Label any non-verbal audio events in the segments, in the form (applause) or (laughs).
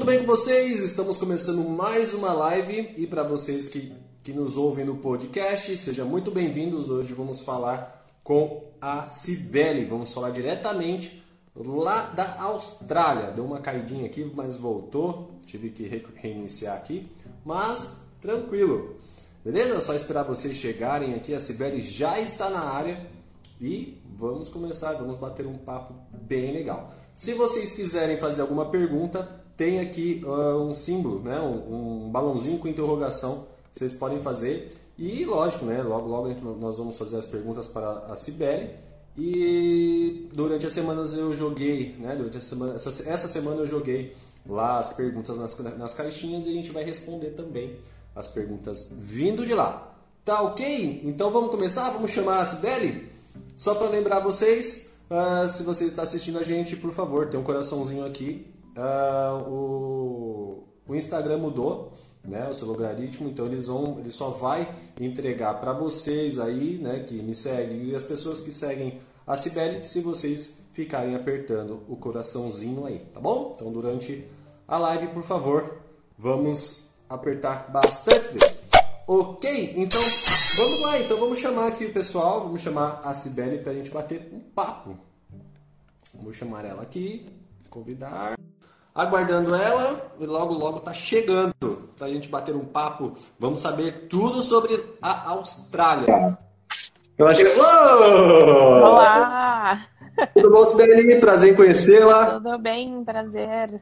tudo bem com vocês? Estamos começando mais uma live e para vocês que, que nos ouvem no podcast, sejam muito bem-vindos. Hoje vamos falar com a Cibele, vamos falar diretamente lá da Austrália. Deu uma caidinha aqui, mas voltou, tive que reiniciar aqui, mas tranquilo. Beleza? Só esperar vocês chegarem aqui, a Cibele já está na área e vamos começar, vamos bater um papo bem legal. Se vocês quiserem fazer alguma pergunta, tem aqui uh, um símbolo, né? Um, um, balãozinho com interrogação, vocês podem fazer. E lógico, né? Logo, logo gente, nós vamos fazer as perguntas para a Cibele. E durante as semanas eu joguei, né? Durante a semana, essa, essa semana eu joguei lá as perguntas nas, nas caixinhas e a gente vai responder também as perguntas vindo de lá. Tá ok? Então vamos começar? Vamos chamar a Cibele? Só para lembrar vocês, Uh, se você está assistindo a gente, por favor, tem um coraçãozinho aqui. Uh, o, o Instagram mudou, né, o seu logaritmo, então eles vão, ele só vai entregar para vocês aí, né, que me seguem e as pessoas que seguem a Cibele, se vocês ficarem apertando o coraçãozinho aí, tá bom? Então durante a live, por favor, vamos apertar bastante vezes. Ok? Então Vamos lá, então vamos chamar aqui o pessoal, vamos chamar a Cibele para a gente bater um papo. Vou chamar ela aqui, convidar. Aguardando ela e logo logo tá chegando para a gente bater um papo. Vamos saber tudo sobre a Austrália. Ela chega. Uou! Olá! Tudo bom, Sibeli? Prazer em conhecê-la. Tudo bem, prazer.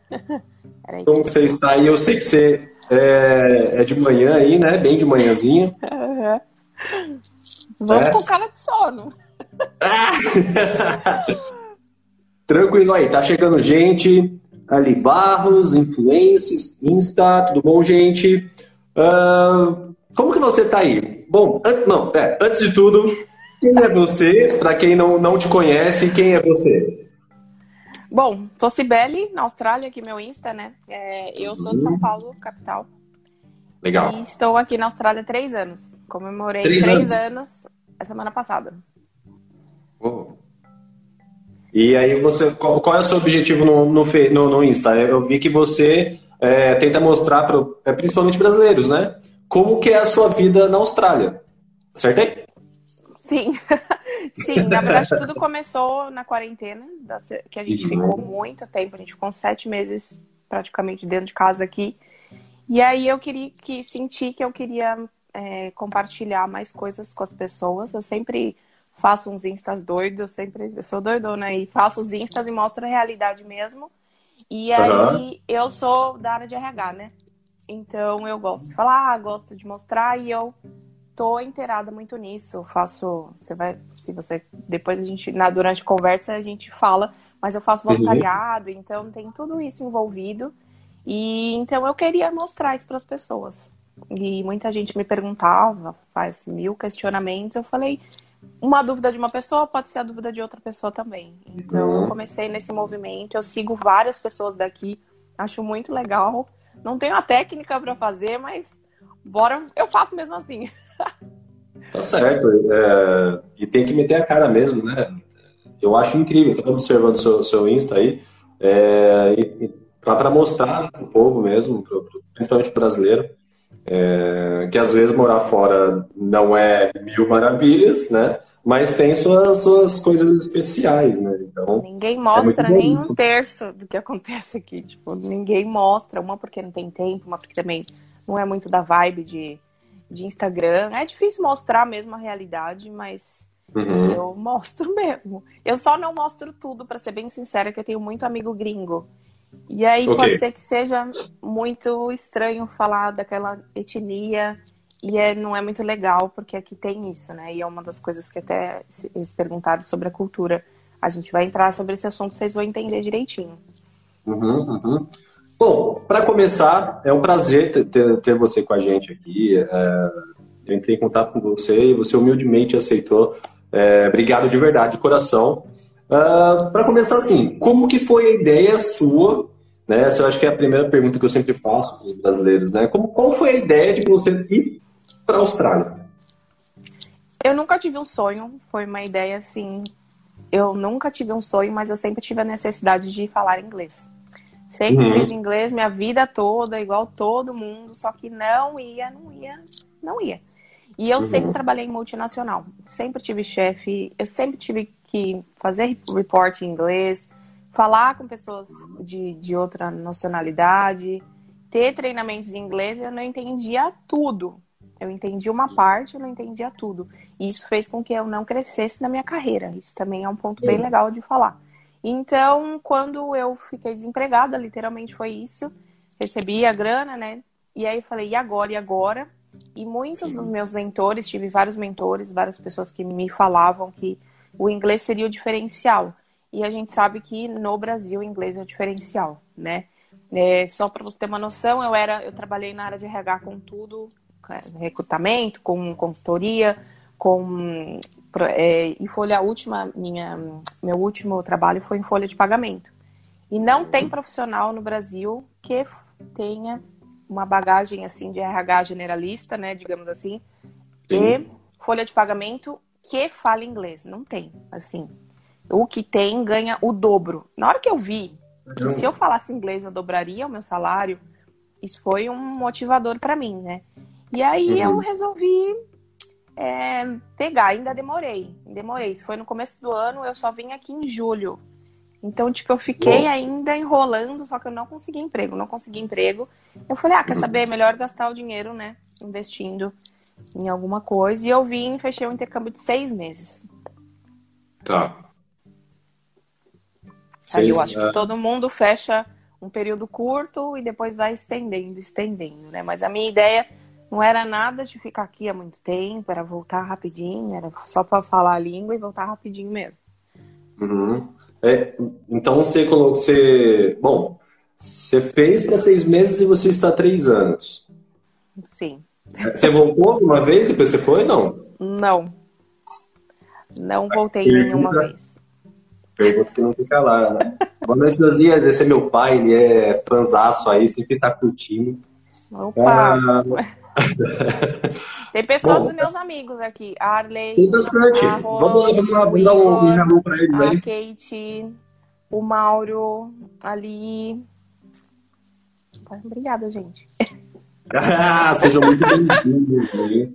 Como você está aí? Eu sei que você é, é de manhã aí, né? Bem de manhãzinha. Uhum. Vamos é. com cara de sono. (laughs) Tranquilo aí, tá chegando gente. Ali Barros, Influências, Insta, tudo bom, gente? Uh, como que você tá aí? Bom, an não, é, antes de tudo, quem é você? Para quem não, não te conhece, quem é você? Bom, tô Cibele, na Austrália, aqui meu Insta, né? É, eu sou de São Paulo, capital. Legal. E estou aqui na Austrália há três anos. Comemorei três, três anos. anos a semana passada. Oh. E aí você, qual, qual, é o seu objetivo no, no, no, no Insta? Eu vi que você é, tenta mostrar para é, principalmente brasileiros, né? Como que é a sua vida na Austrália. Acertei? Sim, (laughs) sim. Na verdade, tudo começou na quarentena, que a gente uhum. ficou muito tempo. A gente ficou sete meses praticamente dentro de casa aqui. E aí eu queria que senti que eu queria é, compartilhar mais coisas com as pessoas. Eu sempre faço uns instas doidos, sempre eu sou doidona e faço os instas e mostro a realidade mesmo. E aí uhum. eu sou da área de RH, né? Então eu gosto de falar, gosto de mostrar e eu tô inteirada muito nisso. Eu faço, você vai, se você depois a gente na durante a conversa a gente fala, mas eu faço uhum. voluntariado, uhum. então tem tudo isso envolvido. E então eu queria mostrar isso para as pessoas. E muita gente me perguntava, faz mil questionamentos. Eu falei, uma dúvida de uma pessoa pode ser a dúvida de outra pessoa também. Então eu uhum. comecei nesse movimento, eu sigo várias pessoas daqui, acho muito legal. Não tenho a técnica para fazer, mas bora, eu faço mesmo assim. (laughs) Tá certo. É, e tem que meter a cara mesmo, né? Eu acho incrível, estou observando o seu, seu Insta aí. É, para mostrar para o povo mesmo, principalmente brasileiro, é, que às vezes morar fora não é mil maravilhas, né? Mas tem suas, suas coisas especiais, né? Então, ninguém é mostra é nem um terço do que acontece aqui. Tipo, ninguém mostra, uma porque não tem tempo, uma porque também não é muito da vibe de, de Instagram. É difícil mostrar mesmo a realidade, mas uhum. eu mostro (laughs) mesmo. Eu só não mostro tudo, para ser bem sincera, que eu tenho muito amigo gringo. E aí okay. pode ser que seja muito estranho falar daquela etnia e é, não é muito legal, porque aqui tem isso, né? E é uma das coisas que até eles perguntaram sobre a cultura. A gente vai entrar sobre esse assunto, vocês vão entender direitinho. Uhum, uhum. Bom, para começar, é um prazer ter, ter, você com a gente aqui. É, eu entrei em contato com você e você humildemente aceitou. É, obrigado de verdade, de coração. Uh, ah, para começar assim, como que foi a ideia sua? Né? Essa eu acho que é a primeira pergunta que eu sempre faço para os brasileiros, né? Como, qual foi a ideia de você ir para a Austrália? Eu nunca tive um sonho, foi uma ideia assim. Eu nunca tive um sonho, mas eu sempre tive a necessidade de falar inglês. Sempre uhum. fiz inglês minha vida toda, igual todo mundo, só que não ia, não ia, não ia. E eu uhum. sempre trabalhei em multinacional. Sempre tive chefe, eu sempre tive que fazer report em inglês, falar com pessoas de, de outra nacionalidade, ter treinamentos em inglês, eu não entendia tudo. Eu entendi uma parte, eu não entendia tudo. E isso fez com que eu não crescesse na minha carreira. Isso também é um ponto bem legal de falar. Então, quando eu fiquei desempregada, literalmente foi isso. Recebi a grana, né? E aí eu falei, e agora? E agora? E muitos Sim. dos meus mentores, tive vários mentores, várias pessoas que me falavam que o inglês seria o diferencial. E a gente sabe que no Brasil o inglês é o diferencial, né? É, só para você ter uma noção, eu era, eu trabalhei na área de RH com tudo, recrutamento, com consultoria, com é, e folha última, minha, meu último trabalho foi em folha de pagamento. E não tem profissional no Brasil que tenha uma bagagem assim de RH generalista, né, digamos assim, Sim. e folha de pagamento que fala inglês. Não tem, assim. O que tem ganha o dobro. Na hora que eu vi que se eu falasse inglês eu dobraria o meu salário, isso foi um motivador para mim, né? E aí uhum. eu resolvi é, pegar, ainda demorei, demorei. Isso foi no começo do ano, eu só vim aqui em julho. Então, tipo, eu fiquei Bom. ainda enrolando, só que eu não consegui emprego, não consegui emprego. Eu falei, ah, quer uhum. saber? É melhor gastar o dinheiro, né? Investindo em alguma coisa. E eu vim e fechei um intercâmbio de seis meses. Tá. Seis, Aí eu acho que todo mundo fecha um período curto e depois vai estendendo, estendendo, né? Mas a minha ideia não era nada de ficar aqui há muito tempo, era voltar rapidinho, era só para falar a língua e voltar rapidinho mesmo. Uhum. É, então você colocou, você, bom, você fez para seis meses e você está três anos. Sim. Você voltou uma vez e depois você foi, não? Não. Não voltei Pergunta, nenhuma vez. Pergunta que não fica lá, né? Boa noite, Zazia. Esse é meu pai, ele é fanzaço aí, sempre tá curtindo. Opa! Ah, (laughs) tem pessoas Bom, meus amigos aqui. Arley. Tem bastante. vamos lá, vamos lá, vamos dar um, um hello pra eles aí. A Kate, o Mauro, ali. Obrigada, gente. ah, sejam muito bem-vindos aí.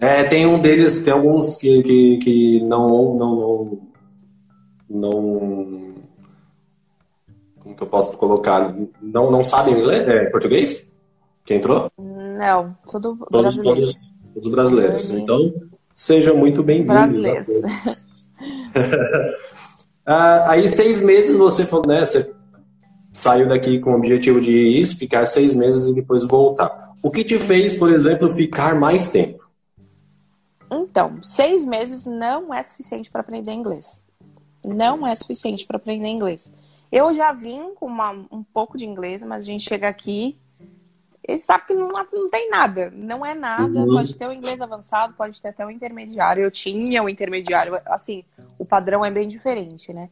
É, tem um deles, tem alguns que, que, que não, não, não, não. Como que eu posso colocar? Não, não sabem inglês, é, português? Quem entrou? Não, tudo todos, brasileiro. Todos, todos brasileiros. Então, sejam muito bem-vindos. Brasileiros. (laughs) ah, aí, seis meses você falou, né? Você saiu daqui com o objetivo de ir, ficar seis meses e depois voltar. O que te fez, por exemplo, ficar mais tempo? Então, seis meses não é suficiente para aprender inglês. Não é suficiente para aprender inglês. Eu já vim com uma, um pouco de inglês, mas a gente chega aqui ele sabe que não, não tem nada, não é nada. Uhum. Pode ter o inglês avançado, pode ter até o intermediário. Eu tinha o intermediário, assim, o padrão é bem diferente, né?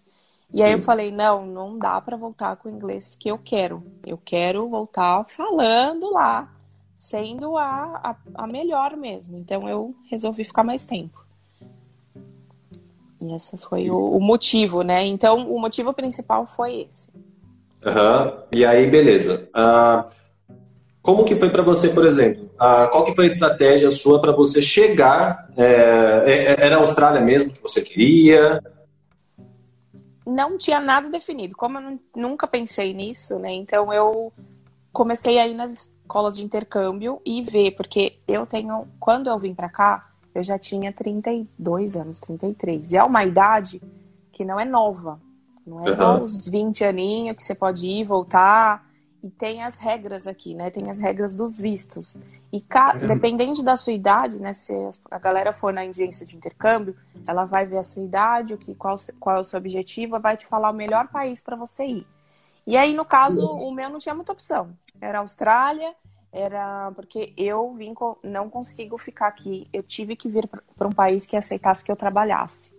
E aí eu falei, não, não dá para voltar com o inglês que eu quero. Eu quero voltar falando lá, sendo a, a, a melhor mesmo. Então eu resolvi ficar mais tempo. E esse foi o, o motivo, né? Então o motivo principal foi esse. Uhum. E aí, beleza. Uh como que foi para você, por exemplo? Ah, qual que foi a estratégia sua para você chegar? É, é, é, era a Austrália mesmo que você queria? Não tinha nada definido. Como eu nunca pensei nisso, né? Então eu comecei a ir nas escolas de intercâmbio e ver, porque eu tenho, quando eu vim para cá, eu já tinha 32 anos, 33. E é uma idade que não é nova. Não é uhum. uns 20 aninhos que você pode ir, voltar e tem as regras aqui, né? Tem as regras dos vistos. E ca... Dependendo da sua idade, né? Se a galera for na agência de intercâmbio, ela vai ver a sua idade, o que, qual, qual é o seu objetivo, vai te falar o melhor país para você ir. E aí, no caso, o meu não tinha muita opção. Era Austrália, era porque eu vim com... não consigo ficar aqui. Eu tive que vir para um país que aceitasse que eu trabalhasse.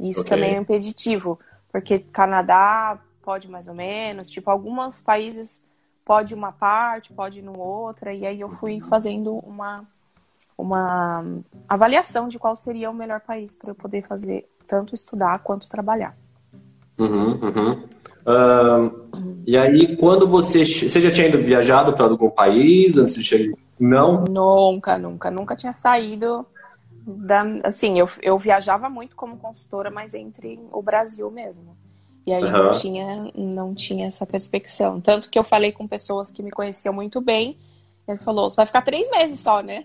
Isso okay. também é impeditivo, porque Canadá pode mais ou menos, tipo, alguns países pode uma parte, pode no outra, e aí eu fui fazendo uma, uma avaliação de qual seria o melhor país para eu poder fazer tanto estudar quanto trabalhar. Uhum, uhum. Uh, e aí, quando você. Você já tinha ido viajado para algum país antes de chegar? Não? Nunca, nunca. Nunca tinha saído da. Assim, eu, eu viajava muito como consultora, mas entre o Brasil mesmo. E aí uhum. não, tinha, não tinha essa perspectiva. Tanto que eu falei com pessoas que me conheciam muito bem. Ele falou: você vai ficar três meses só, né?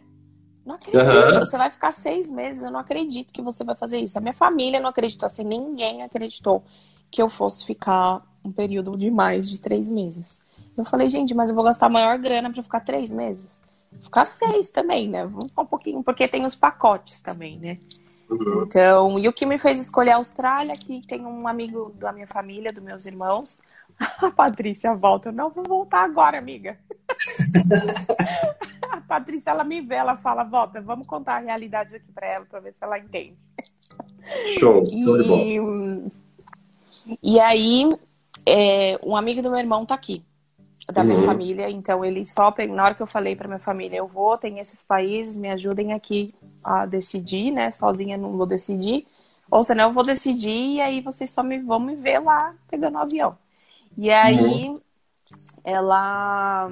Não acredito, uhum. você vai ficar seis meses. Eu não acredito que você vai fazer isso. A minha família não acreditou, assim, ninguém acreditou que eu fosse ficar um período de mais de três meses. Eu falei, gente, mas eu vou gastar maior grana para ficar três meses. Vou ficar seis também, né? Vamos ficar um pouquinho, porque tem os pacotes também, né? Então, e o que me fez escolher a Austrália, que tem um amigo da minha família, dos meus irmãos, (laughs) a Patrícia volta. Eu não vou voltar agora, amiga. (laughs) a Patrícia, ela me vê, ela fala, volta, vamos contar a realidade aqui para ela, para ver se ela entende. Show, show e, e aí, é, um amigo do meu irmão tá aqui, da minha uhum. família, então ele só, na hora que eu falei para minha família, eu vou, tem esses países, me ajudem aqui a decidir, né? Sozinha não vou decidir. Ou senão eu vou decidir e aí vocês só me vão me ver lá pegando o avião. E aí uhum. ela.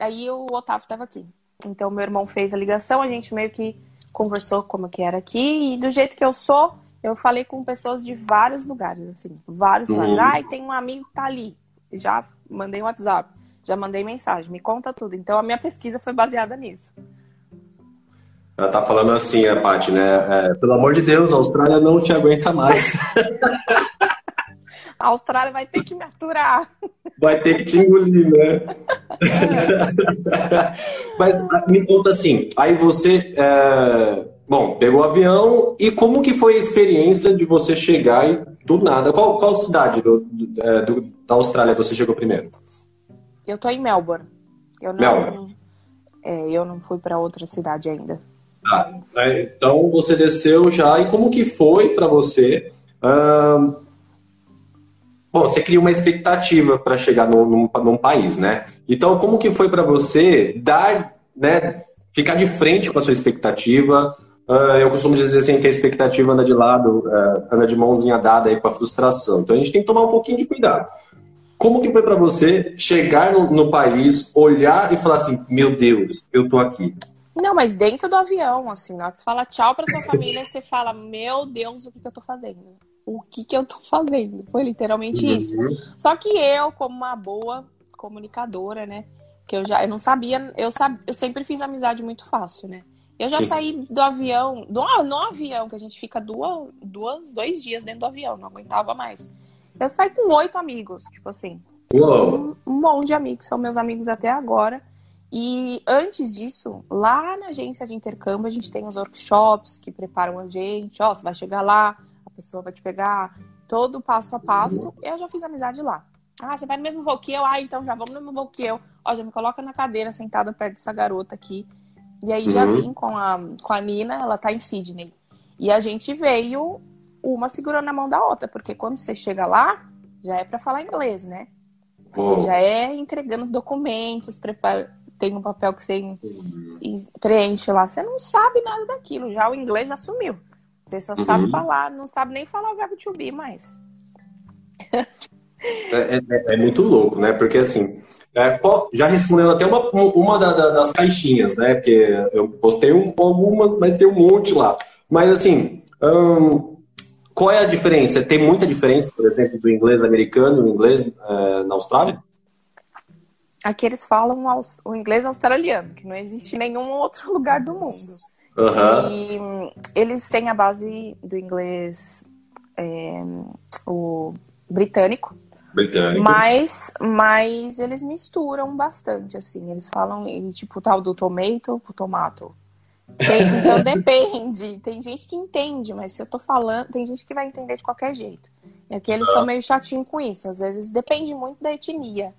Aí o Otávio estava aqui. Então meu irmão fez a ligação, a gente meio que conversou como que era aqui. E do jeito que eu sou, eu falei com pessoas de vários lugares, assim, vários uhum. lugares. Ai, tem um amigo que tá ali. Já mandei um WhatsApp, já mandei mensagem, me conta tudo. Então a minha pesquisa foi baseada nisso. Ela tá falando assim, a Paty, né? É, pelo amor de Deus, a Austrália não te aguenta mais. (laughs) a Austrália vai ter que me aturar. Vai ter que te engolir, né? (laughs) Mas ah, me conta assim, aí você, é... bom, pegou o avião e como que foi a experiência de você chegar e do nada? Qual, qual cidade do, do, é, do da Austrália você chegou primeiro? Eu tô em Melbourne. Eu não, Melbourne. É, eu não fui para outra cidade ainda. Tá. Então você desceu já e como que foi para você? Bom, você cria uma expectativa para chegar num, num, num, país, né? Então como que foi para você dar, né, ficar de frente com a sua expectativa? Uh, eu costumo dizer assim que a expectativa anda de lado, uh, anda de mãozinha dada aí com a frustração. Então a gente tem que tomar um pouquinho de cuidado. Como que foi para você chegar no, no, país, olhar e falar assim, meu Deus, eu tô aqui? Não, mas dentro do avião, assim, na hora que você fala tchau pra sua (laughs) família, você fala, meu Deus, o que, que eu tô fazendo? O que, que eu tô fazendo? Foi literalmente uhum. isso. Só que eu, como uma boa comunicadora, né? Que eu já eu não sabia, eu, sab, eu sempre fiz amizade muito fácil, né? Eu já Sim. saí do avião, do, no avião, que a gente fica duas, duas, dois dias dentro do avião, não aguentava mais. Eu saí com oito amigos, tipo assim. Um, um monte de amigos, são meus amigos até agora. E antes disso, lá na agência de intercâmbio, a gente tem os workshops que preparam a gente. Ó, você vai chegar lá, pessoa vai te pegar, todo passo a passo. Eu já fiz amizade lá. Ah, você vai no mesmo voo que eu? Ah, então já vamos no mesmo voo que eu. Ó, já me coloca na cadeira, sentada perto dessa garota aqui. E aí já uhum. vim com a, com a Nina, ela tá em Sydney. E a gente veio uma segurando a mão da outra, porque quando você chega lá, já é para falar inglês, né? Já é entregando os documentos, prepara tem um papel que você preenche lá, você não sabe nada daquilo. Já o inglês já sumiu. Você só uhum. sabe falar, não sabe nem falar o verbo to be mais. É, é, é, muito louco, né? Porque assim, é, já respondendo até uma, uma das caixinhas, né? Porque eu postei um, algumas, mas tem um monte lá. Mas assim, hum, qual é a diferença? Tem muita diferença, por exemplo, do inglês americano e o inglês é, na Austrália? Aqui eles falam o inglês australiano, que não existe em nenhum outro (laughs) lugar do mundo. Uhum. E eles têm a base do inglês é, o britânico. Britânico. Mas, mas eles misturam bastante, assim. Eles falam, tipo, tal do tomato pro tomato. Tem, (laughs) então depende. Tem gente que entende, mas se eu tô falando, tem gente que vai entender de qualquer jeito. E aqui eles são meio chatinhos com isso. Às vezes depende muito da etnia.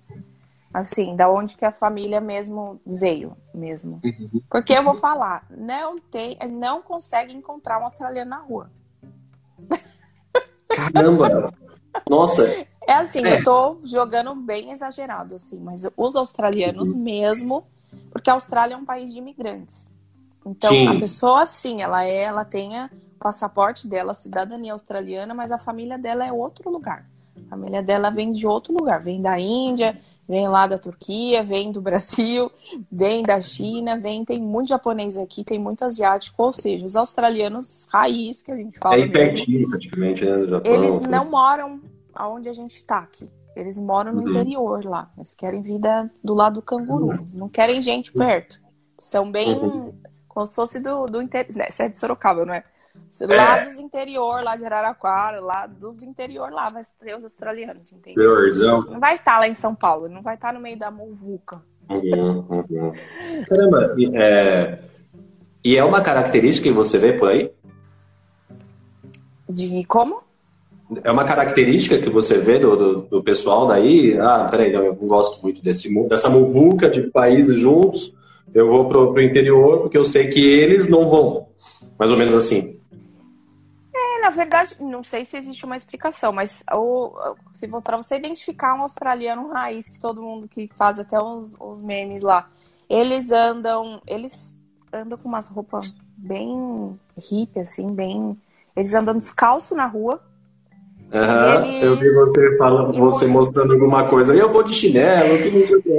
Assim, da onde que a família mesmo veio, mesmo. Uhum. Porque eu vou falar, não tem, não consegue encontrar um australiano na rua. Caramba! Nossa! É assim, é. eu tô jogando bem exagerado, assim, mas os australianos uhum. mesmo, porque a Austrália é um país de imigrantes. Então, sim. a pessoa, sim, ela é, ela tem o passaporte dela, cidadania australiana, mas a família dela é outro lugar. A família dela vem de outro lugar, vem da Índia, vem lá da Turquia, vem do Brasil, (laughs) vem da China, vem, tem muito japonês aqui, tem muito asiático, ou seja, os australianos raiz, que a gente fala. É pertinho, praticamente, né? Japão, eles não moram aonde a gente está aqui. Eles moram no uhum. interior lá. Eles querem vida do lado do canguru. Uhum. Eles não querem gente perto. São bem. Uhum. Como se fosse do, do interior. Né? Você é de Sorocaba, não é? Lá é. dos interior, lá de Araraquara, lá dos interior, lá vai ter os australianos, entendeu? Não vai estar lá em São Paulo, não vai estar no meio da muvuca. Uhum, uhum. Caramba, é... e é uma característica que você vê por aí? De como? É uma característica que você vê do, do, do eu Ah, peraí, não, eu não gosto muito desse, dessa muvuca de países juntos. Eu vou pro, pro interior porque eu sei que eles não vão. Mais ou menos assim. Na verdade, não sei se existe uma explicação, mas o, se para você identificar um australiano raiz, que todo mundo que faz até os, os memes lá, eles andam, eles andam com umas roupas bem hippie, assim, bem. Eles andam descalço na rua, Uhum, eles... Eu vi você falando, você mostrando alguma coisa. Eu vou de chinelo, que não sei o que.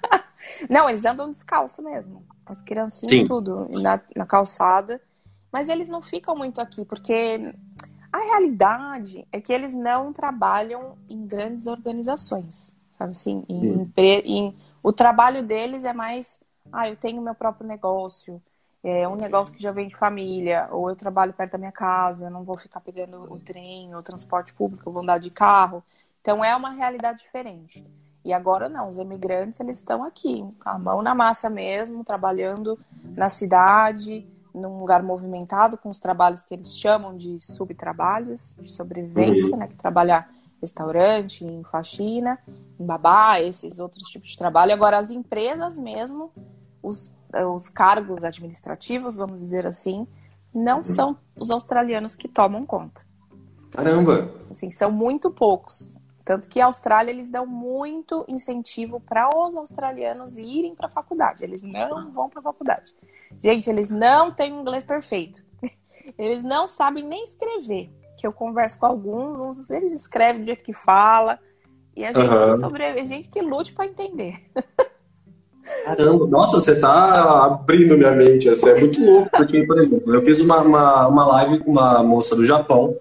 (laughs) não, eles andam descalço mesmo. As criancinhas, Sim. tudo, na, na calçada. Mas eles não ficam muito aqui, porque a realidade é que eles não trabalham em grandes organizações. Sabe assim? Em, em, o trabalho deles é mais. Ah, eu tenho meu próprio negócio é um negócio que já vem de família, ou eu trabalho perto da minha casa, eu não vou ficar pegando o trem ou o transporte público, eu vou andar de carro. Então é uma realidade diferente. E agora não, os imigrantes eles estão aqui, com a mão na massa mesmo, trabalhando na cidade, num lugar movimentado, com os trabalhos que eles chamam de subtrabalhos, de sobrevivência, uhum. né? Que trabalhar restaurante, em faxina, em babá, esses outros tipos de trabalho. Agora, as empresas mesmo, os os cargos administrativos, vamos dizer assim, não uhum. são os australianos que tomam conta. Caramba! Assim, são muito poucos. Tanto que a Austrália eles dão muito incentivo para os australianos irem para a faculdade. Eles não vão para a faculdade. Gente, eles não têm um inglês perfeito. (laughs) Eles não sabem nem escrever. Que eu converso com alguns, uns eles escrevem do jeito que fala. E a gente, uhum. sobre... a gente que lute para entender. (laughs) Caramba, nossa, você tá abrindo minha mente, Isso é muito louco, porque, por exemplo, eu fiz uma, uma, uma live com uma moça do Japão,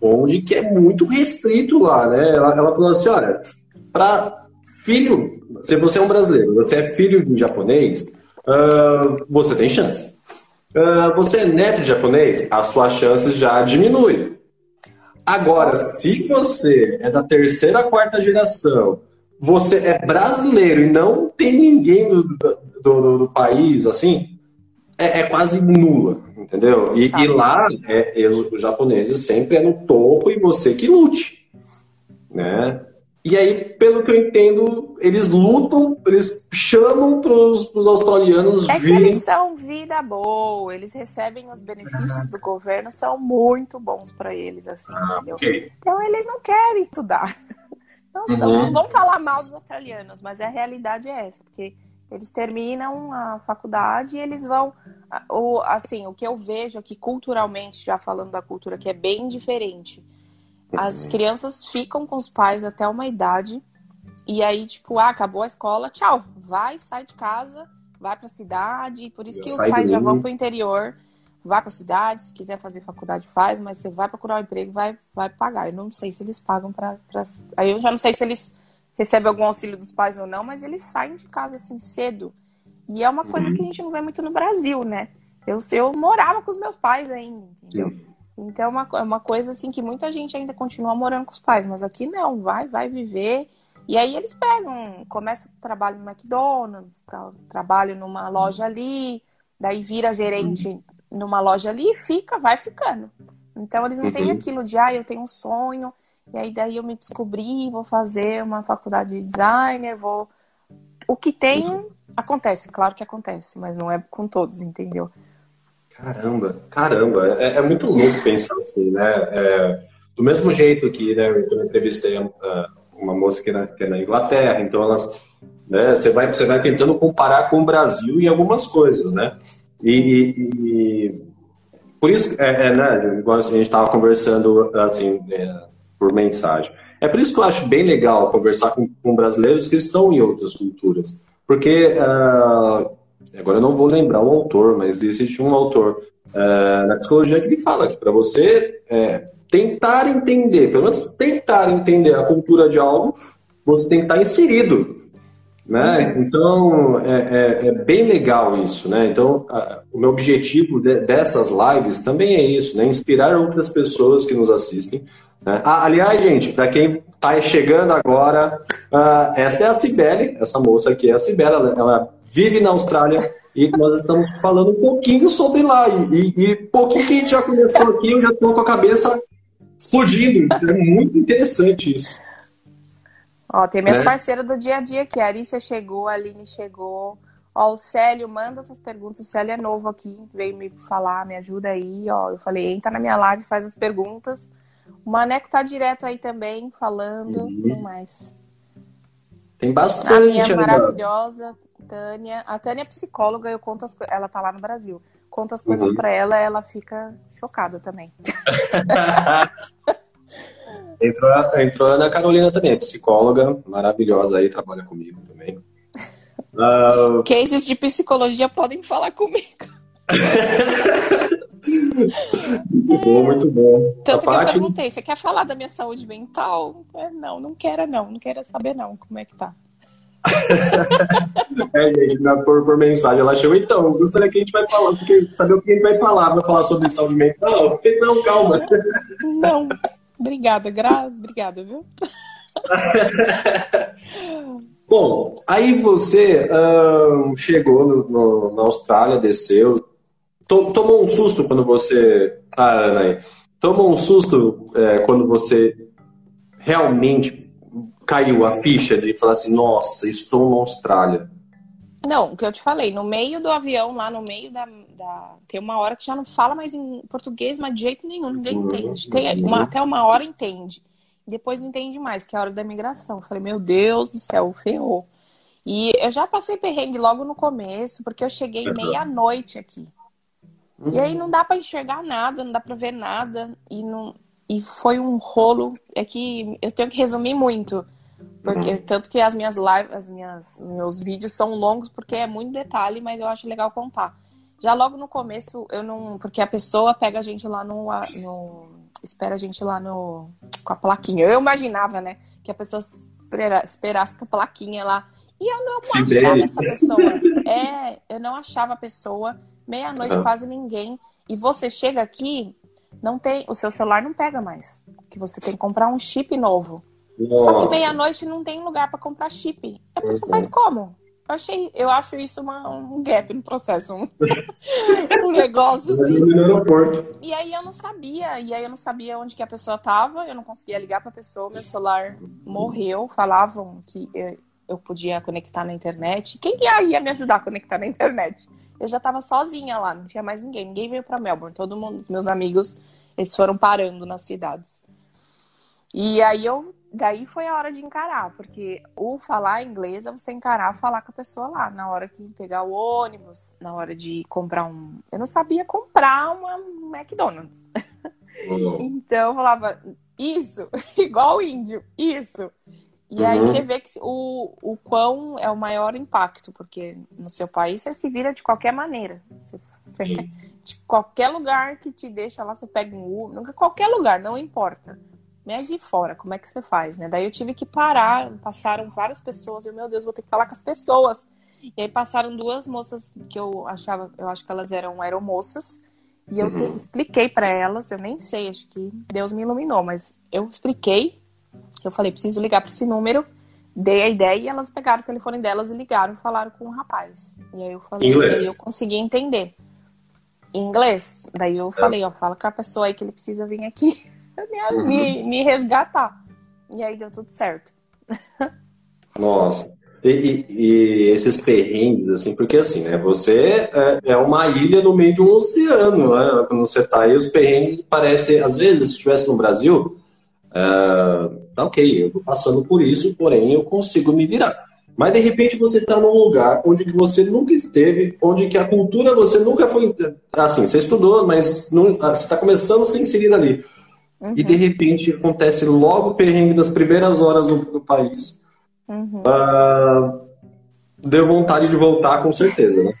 onde que é muito restrito lá, né? Ela, ela falou assim, olha, para filho, se você é um brasileiro, você é filho de um japonês, uh, você tem chance. Uh, você é neto de japonês, as suas chances já diminuem. Agora, se você é da terceira, quarta geração, você é brasileiro e não tem ninguém do, do, do, do país, assim, é, é, quase nula, entendeu? E, e lá, é, os, os japoneses sempre é no topo e você que lute, né? E aí, pelo que eu entendo, eles lutam, eles chamam para os australianos É que eles são vida boa, eles recebem os benefícios do governo, são muito bons para eles, assim, ah, entendeu? Okay. Então, eles não querem estudar. (laughs) Então, uhum. não vamos falar mal dos australianos, mas a realidade é essa, porque eles terminam a faculdade e eles vão. O, assim, o que eu vejo aqui culturalmente, já falando da cultura, que é bem diferente. As uhum. crianças ficam com os pais até uma idade, e aí, tipo, ah, acabou a escola, tchau, vai, sai de casa, vai pra cidade. Por isso que os pais já vão pro interior vai para a cidade, se quiser fazer faculdade faz, mas você vai procurar um emprego, vai, vai pagar. Eu não sei se eles pagam para. Pra... Aí eu já não sei se eles recebem algum auxílio dos pais ou não, mas eles saem de casa assim cedo. E é uma coisa que a gente não vê muito no Brasil, né? Eu, eu morava com os meus pais ainda, entendeu? Então é uma, é uma coisa assim que muita gente ainda continua morando com os pais, mas aqui não, vai, vai viver. E aí eles pegam, começa o trabalho no McDonald's, tá, trabalho numa loja ali, daí vira gerente numa loja ali e fica, vai ficando. Então eles não uhum. têm aquilo de, ah, eu tenho um sonho, e aí daí eu me descobri, vou fazer uma faculdade de designer, vou. O que tem, uhum. acontece, claro que acontece, mas não é com todos, entendeu? Caramba, caramba, é, é muito louco pensar assim, né? É, do mesmo jeito que né, eu entrevistei uma moça que, na, que é na Inglaterra, então elas. Né, você, vai, você vai tentando comparar com o Brasil em algumas coisas, né? E, e por isso, é, é, né, igual a gente estava conversando, assim, é, por mensagem. É por isso que eu acho bem legal conversar com, com brasileiros que estão em outras culturas. Porque, uh, agora eu não vou lembrar o autor, mas existe um autor uh, na psicologia que fala que para você é, tentar entender, pelo menos tentar entender a cultura de algo, você tem que estar inserido. Né? Então, é, é, é bem legal isso. Né? Então, a, o meu objetivo de, dessas lives também é isso, né? inspirar outras pessoas que nos assistem. Né? Ah, aliás, gente, para quem está chegando agora, uh, esta é a Cibele, essa moça aqui é a Cibele, ela, ela vive na Austrália e nós estamos falando um pouquinho sobre lá. E, e, e pouquinho que a gente já começou aqui, eu já estou com a cabeça explodindo. É muito interessante isso. Ó, tem minhas é. parceiras do dia a dia aqui. A Arícia chegou, a Aline chegou. Ó, o Célio manda suas perguntas. O Célio é novo aqui, veio me falar, me ajuda aí. Ó, eu falei, entra na minha live, faz as perguntas. O Maneco tá direto aí também, falando. Uhum. mais. Tem bastante. A minha maravilhosa, Tânia. A Tânia é psicóloga, eu conto as coisas. Ela tá lá no Brasil. Conto as coisas uhum. para ela, ela fica chocada também. (laughs) entrou, entrou a Ana Carolina também, é psicóloga, maravilhosa aí, trabalha comigo também. Uh... Cases de psicologia podem falar comigo. (laughs) muito bom, muito bom. Tanto a que parte... eu perguntei, você quer falar da minha saúde mental? É, não, não quero não, não quero saber não, como é que tá. É, gente, por, por mensagem ela chegou, então, gostaria que a gente vai falar, porque saber o que a gente vai falar, vai falar sobre saúde mental? (laughs) Não, calma. Não, obrigada, gra... obrigada, viu? (laughs) Bom, aí você chegou no, no, na Austrália, desceu, to, tomou um susto quando você. Ah, Ana, tomou um susto é, quando você realmente caiu a ficha de falar assim, nossa, estou na Austrália? Não, o que eu te falei, no meio do avião, lá no meio da, da... Tem uma hora que já não fala mais em português, mas de jeito nenhum, ninguém uhum, entende. Tem uma, até uma hora entende. Depois não entende mais, que é a hora da imigração. Eu falei, meu Deus do céu, ferrou. E eu já passei perrengue logo no começo, porque eu cheguei meia-noite aqui. Uhum. E aí não dá para enxergar nada, não dá para ver nada. E, não... e foi um rolo. É que eu tenho que resumir muito. Porque, uhum. Tanto que as minhas lives, as minhas, meus vídeos são longos porque é muito detalhe, mas eu acho legal contar. Já logo no começo, eu não. Porque a pessoa pega a gente lá no. no espera a gente lá no. com a plaquinha. Eu imaginava, né? Que a pessoa espera, esperasse com a plaquinha lá. E eu não Sim, achava bem. essa pessoa. É, eu não achava a pessoa. Meia-noite, uhum. quase ninguém. E você chega aqui, não tem. O seu celular não pega mais. Que você tem que comprar um chip novo. Nossa. Só que meia-noite não tem lugar para comprar chip. A pessoa faz como? Eu, achei, eu acho isso uma, um gap no processo. Um, (laughs) um negócio assim. E aí eu não sabia. E aí eu não sabia onde que a pessoa tava. Eu não conseguia ligar pra pessoa. Meu celular morreu. Falavam que eu, eu podia conectar na internet. Quem ia me ajudar a conectar na internet? Eu já tava sozinha lá. Não tinha mais ninguém. Ninguém veio pra Melbourne. Todo mundo, os meus amigos, eles foram parando nas cidades. E aí eu daí foi a hora de encarar, porque o falar inglês é você encarar falar com a pessoa lá, na hora que pegar o ônibus, na hora de comprar um. Eu não sabia comprar uma McDonald's. Uhum. então eu falava, isso, (laughs) igual o índio, isso. E uhum. aí você vê que o, o quão é o maior impacto, porque no seu país você se vira de qualquer maneira. Você, você, de qualquer lugar que te deixa lá, você pega um Uber, qualquer lugar, não importa mas e fora, como é que você faz, né? Daí eu tive que parar, passaram várias pessoas, eu, meu Deus, vou ter que falar com as pessoas. E aí passaram duas moças que eu achava, eu acho que elas eram aeromoças, e eu uhum. te, expliquei para elas, eu nem sei, acho que Deus me iluminou, mas eu expliquei, eu falei, preciso ligar para esse número, dei a ideia e elas pegaram o telefone delas e ligaram e falaram com o rapaz. E aí eu falei, inglês. eu consegui entender. Em inglês. Daí eu falei, ó, fala com a pessoa aí que ele precisa vir aqui. Me, me, me resgatar. E aí deu tudo certo. (laughs) Nossa. E, e, e, esses perrengues, assim, porque assim, né? Você é, é, uma ilha no meio de um oceano, né? Quando você tá aí, os perrengues parecem, às vezes, se estivesse no Brasil, é, tá ok, eu tô passando por isso, porém eu consigo me virar. Mas de repente você está num lugar onde que você nunca esteve, onde que a cultura você nunca foi, assim, você estudou, mas não, você está começando a ser inserido ali. Uhum. e de repente acontece logo o perrengue das primeiras horas do, do país. Uhum. Uh, deu vontade de voltar com certeza, né?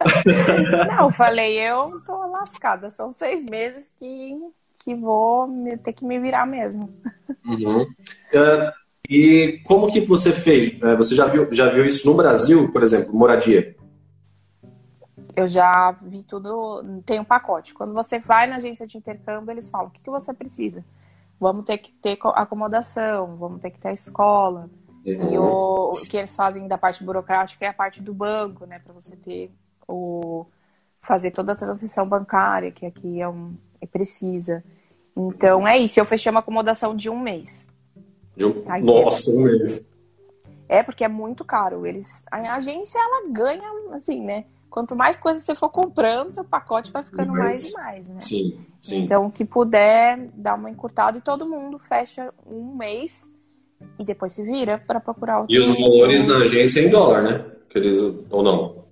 (laughs) Não, falei, eu tô lascada. São seis meses que, que vou ter que me virar mesmo. Uhum. Uh, e como que você fez? Uh, você já viu, já viu isso no Brasil, por exemplo, moradia? Eu já vi tudo, tem um pacote. Quando você vai na agência de intercâmbio, eles falam o que, que você precisa. Vamos ter que ter acomodação, vamos ter que ter a escola. Uhum. E o, o que eles fazem da parte burocrática é a parte do banco, né? Para você ter o fazer toda a transição bancária, que aqui é, um, é precisa. Então é isso, eu fechei uma acomodação de um mês. De um... Nossa, um mês. É, porque é muito caro. Eles, a agência ela ganha, assim, né? Quanto mais coisas você for comprando, seu pacote vai ficando mais e mais, né? Sim, sim. Então, o que puder dar uma encurtada e todo mundo fecha um mês e depois se vira para procurar outro. E os valores na agência em dólar, né? Que eles, ou não?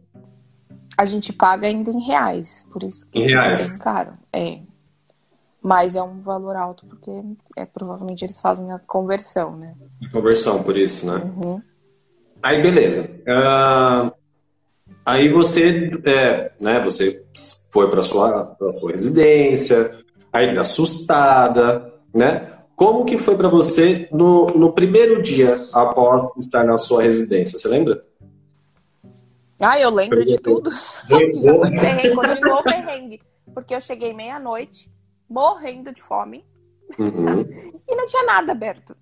A gente paga ainda em reais, por isso que em reais. é caro. É. Mas é um valor alto porque é provavelmente eles fazem a conversão, né? A conversão, por isso, né? Uhum. Aí beleza. Uh, aí você, é, né? Você foi para sua para sua residência, aí assustada, né? Como que foi para você no, no primeiro dia após estar na sua residência? Você lembra? Ah, eu lembro de tudo. que (laughs) já foi perrengue, continuou perrengue. Porque eu cheguei meia-noite, morrendo de fome. Uhum. (laughs) e não tinha nada aberto.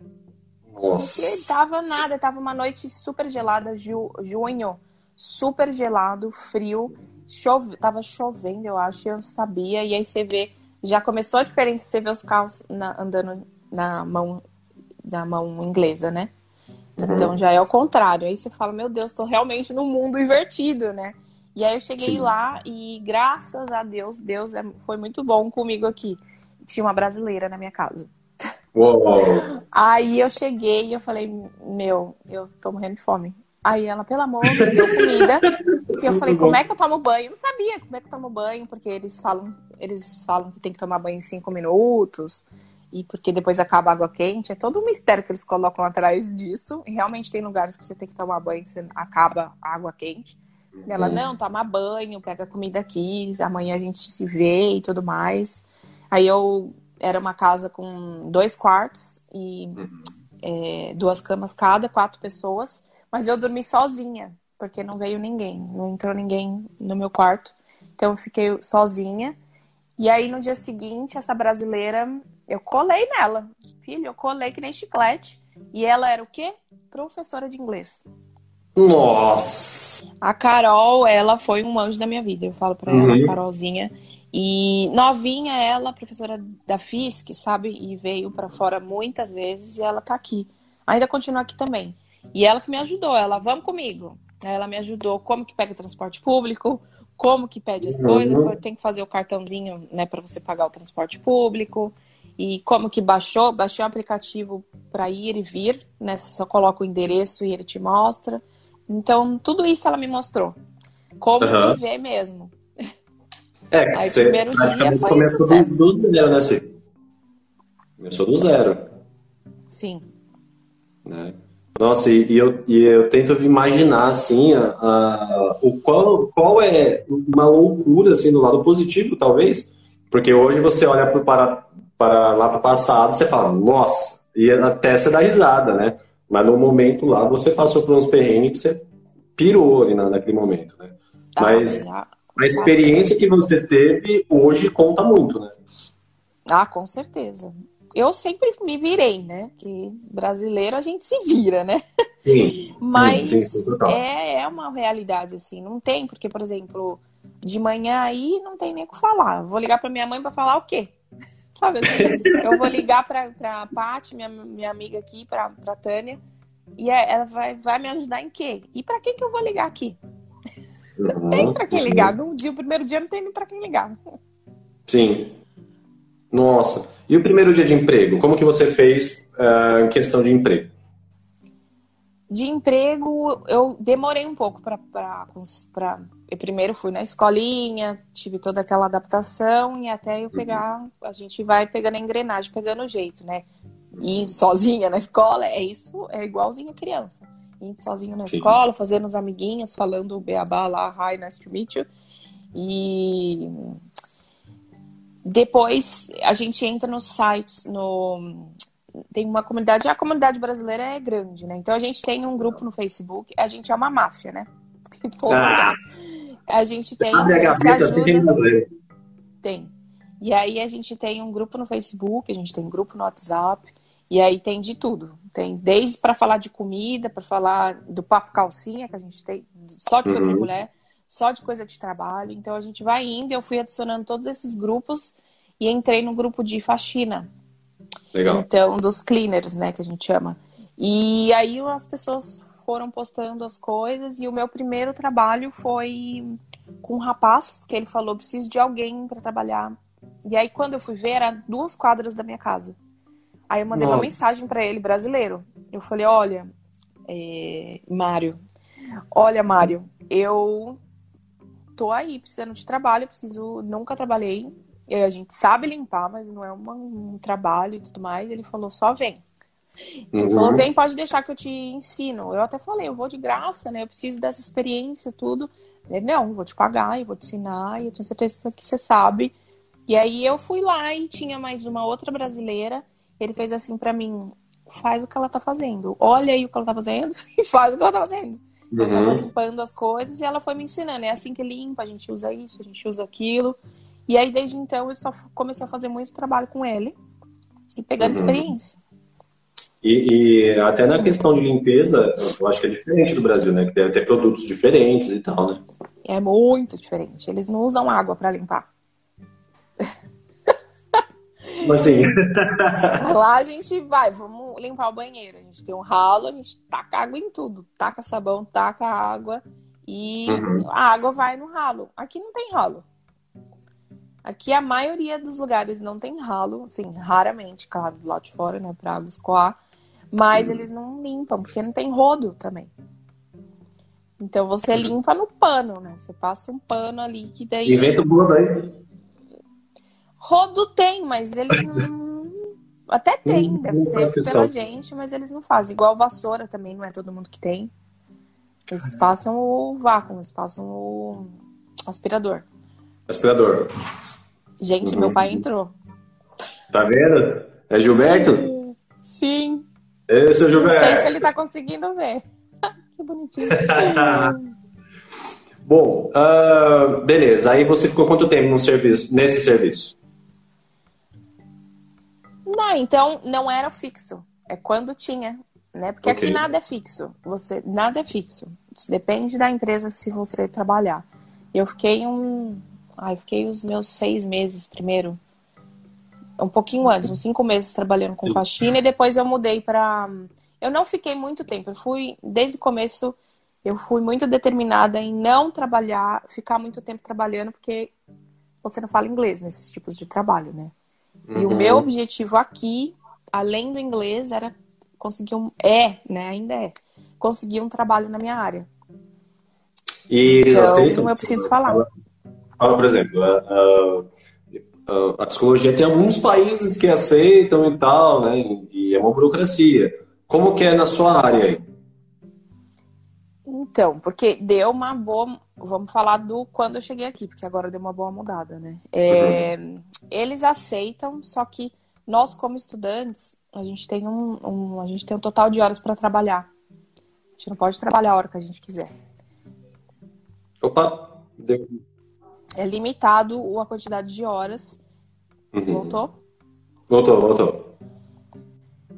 Nossa. E tava nada, tava uma noite super gelada, ju, junho, super gelado, frio. Chove, tava chovendo, eu acho, eu sabia. E aí você vê, já começou a diferença, você vê os carros na, andando na mão, na mão inglesa, né? Então já é o contrário. Aí você fala, meu Deus, estou realmente no mundo invertido, né? E aí eu cheguei Sim. lá e graças a Deus, Deus é, foi muito bom comigo aqui. Tinha uma brasileira na minha casa. Uou. Aí eu cheguei e eu falei, meu, eu tô morrendo de fome. Aí ela, pelo amor, me deu comida. (laughs) e eu falei, como é que eu tomo banho? Eu não sabia como é que eu tomo banho, porque eles falam, eles falam que tem que tomar banho em cinco minutos e porque depois acaba a água quente. É todo um mistério que eles colocam atrás disso. E realmente tem lugares que você tem que tomar banho e você acaba a água quente. E ela, uhum. não, toma banho, pega comida aqui, amanhã a gente se vê e tudo mais. Aí eu era uma casa com dois quartos e uhum. é, duas camas cada, quatro pessoas. Mas eu dormi sozinha, porque não veio ninguém, não entrou ninguém no meu quarto. Então eu fiquei sozinha. E aí no dia seguinte, essa brasileira eu colei nela. Filho, eu colei que nem chiclete. E ela era o quê? Professora de inglês. Nossa! A Carol, ela foi um anjo da minha vida. Eu falo pra uhum. ela, Carolzinha. E novinha ela, professora da FISC, sabe? E veio para fora muitas vezes e ela tá aqui. Ainda continua aqui também. E ela que me ajudou, ela, vamos comigo. Ela me ajudou como que pega transporte público, como que pede as uhum. coisas, tem que fazer o cartãozinho, né, para você pagar o transporte público. E como que baixou? Baixei o aplicativo para ir e vir, né? Você só coloca o endereço e ele te mostra. Então, tudo isso ela me mostrou. Como uhum. viver mesmo. É, Aí, você primeiro praticamente dia começou do, do, zero, né, Cê? Começou do zero. Sim. Né? Nossa, e, e, eu, e eu tento imaginar, assim, a, a, o qual, qual é uma loucura, assim, do lado positivo, talvez, porque hoje você olha para, para lá para o passado, você fala, nossa, e até você dá risada, né? Mas no momento lá você passou por uns perrengues que você pirou ali naquele momento, né? Ah, Mas a experiência que você teve hoje conta muito, né? Ah, com certeza. Eu sempre me virei, né? Que brasileiro a gente se vira, né? Sim. (laughs) Mas sim, sim, é, é uma realidade, assim. Não tem, porque, por exemplo, de manhã aí não tem nem o que falar. Vou ligar para minha mãe para falar o quê? (laughs) Sabe assim? eu vou ligar pra, pra Paty, minha, minha amiga aqui, pra, pra Tânia, e é, ela vai, vai me ajudar em quê? E pra quem que eu vou ligar aqui? (laughs) Não tem pra quem ligar. No dia, o primeiro dia não tem nem pra quem ligar. Sim. Nossa. E o primeiro dia de emprego? Como que você fez uh, em questão de emprego? De emprego, eu demorei um pouco para. Eu primeiro fui na escolinha, tive toda aquela adaptação e até eu pegar. Uhum. A gente vai pegando a engrenagem, pegando o jeito, né? Indo sozinha na escola, é isso, é igualzinho criança. Indo sozinho na Sim. escola, fazendo os amiguinhos, falando o beabá lá, hi, nice to meet you. E depois a gente entra nos sites, no tem uma comunidade, a comunidade brasileira é grande, né? Então a gente tem um grupo no Facebook, a gente é uma máfia, né? (laughs) ah, a gente tem. Abre a gaveta, assim tem brasileiro. Tem. E aí a gente tem um grupo no Facebook, a gente tem um grupo no WhatsApp, e aí tem de tudo. Tem desde para falar de comida, para falar do papo calcinha, que a gente tem só de uhum. de mulher, só de coisa de trabalho. Então a gente vai indo, eu fui adicionando todos esses grupos e entrei no grupo de faxina, Legal. Então, dos cleaners, né, que a gente chama. E aí as pessoas foram postando as coisas e o meu primeiro trabalho foi com um rapaz que ele falou preciso de alguém para trabalhar. E aí quando eu fui ver era duas quadras da minha casa. Aí eu mandei Nossa. uma mensagem para ele brasileiro. Eu falei olha, é... Mário, olha Mário, eu tô aí precisando de trabalho, preciso nunca trabalhei, a gente sabe limpar, mas não é uma, um trabalho e tudo mais. Ele falou, só vem. Ele uhum. falou, vem, pode deixar que eu te ensino. Eu até falei, eu vou de graça, né? Eu preciso dessa experiência, tudo. Ele, não, vou te pagar, eu vou te ensinar, e eu tenho certeza que você sabe. E aí eu fui lá e tinha mais uma outra brasileira. Ele fez assim para mim, faz o que ela tá fazendo. Olha aí o que ela tá fazendo (laughs) e faz o que ela tá fazendo. Uhum. Tava limpando as coisas e ela foi me ensinando. É assim que limpa, a gente usa isso, a gente usa aquilo. E aí, desde então, eu só comecei a fazer muito trabalho com ele e pegando uhum. experiência. E, e, até na questão de limpeza, eu acho que é diferente do Brasil, né? Que deve ter produtos diferentes e tal, né? É muito diferente. Eles não usam água para limpar. Assim? (laughs) Lá a gente vai, vamos limpar o banheiro. A gente tem um ralo, a gente taca água em tudo. Taca sabão, taca água e uhum. a água vai no ralo. Aqui não tem ralo. Aqui a maioria dos lugares não tem ralo, assim, raramente, claro, lá de fora, né, pra água escoar, mas uhum. eles não limpam, porque não tem rodo também. Então você uhum. limpa no pano, né? Você passa um pano ali que daí. Inventa o rodo aí. Rodo tem, mas eles (laughs) não. Até tem, hum, deve ser pela gente, mas eles não fazem. Igual vassoura também, não é todo mundo que tem. Eles passam o vácuo, eles passam o aspirador. Aspirador. Gente, uhum. meu pai entrou. Tá vendo? É Gilberto? Sim. Ei, seu Gilberto. Não sei se ele tá conseguindo ver. (laughs) que bonitinho. (laughs) Bom, uh, beleza. Aí você ficou quanto tempo no serviço, nesse serviço? Não, então não era fixo. É quando tinha, né? Porque okay. aqui nada é fixo. Você nada é fixo. Depende da empresa se você trabalhar. Eu fiquei um Ai, fiquei os meus seis meses primeiro. Um pouquinho antes, uns cinco meses trabalhando com faxina e depois eu mudei para. Eu não fiquei muito tempo. Eu fui, desde o começo, eu fui muito determinada em não trabalhar, ficar muito tempo trabalhando, porque você não fala inglês nesses tipos de trabalho, né? Uhum. E o uhum. meu objetivo aqui, além do inglês, era conseguir um. É, né? Ainda é. Conseguir um trabalho na minha área. E eles então, aceitam? Eu preciso falar. Fala, por exemplo, a, a, a, psicologia tem alguns países que aceitam e tal, né? E é uma burocracia. Como que é na sua área aí? Então, porque deu uma boa. Vamos falar do quando eu cheguei aqui, porque agora deu uma boa mudada, né? É. Eles aceitam, só que nós, como estudantes, a gente tem um, um a gente tem um total de horas para trabalhar. A gente não pode trabalhar a hora que a gente quiser. Opa, deu, é limitado a quantidade de horas. Uhum. Voltou? Voltou, voltou.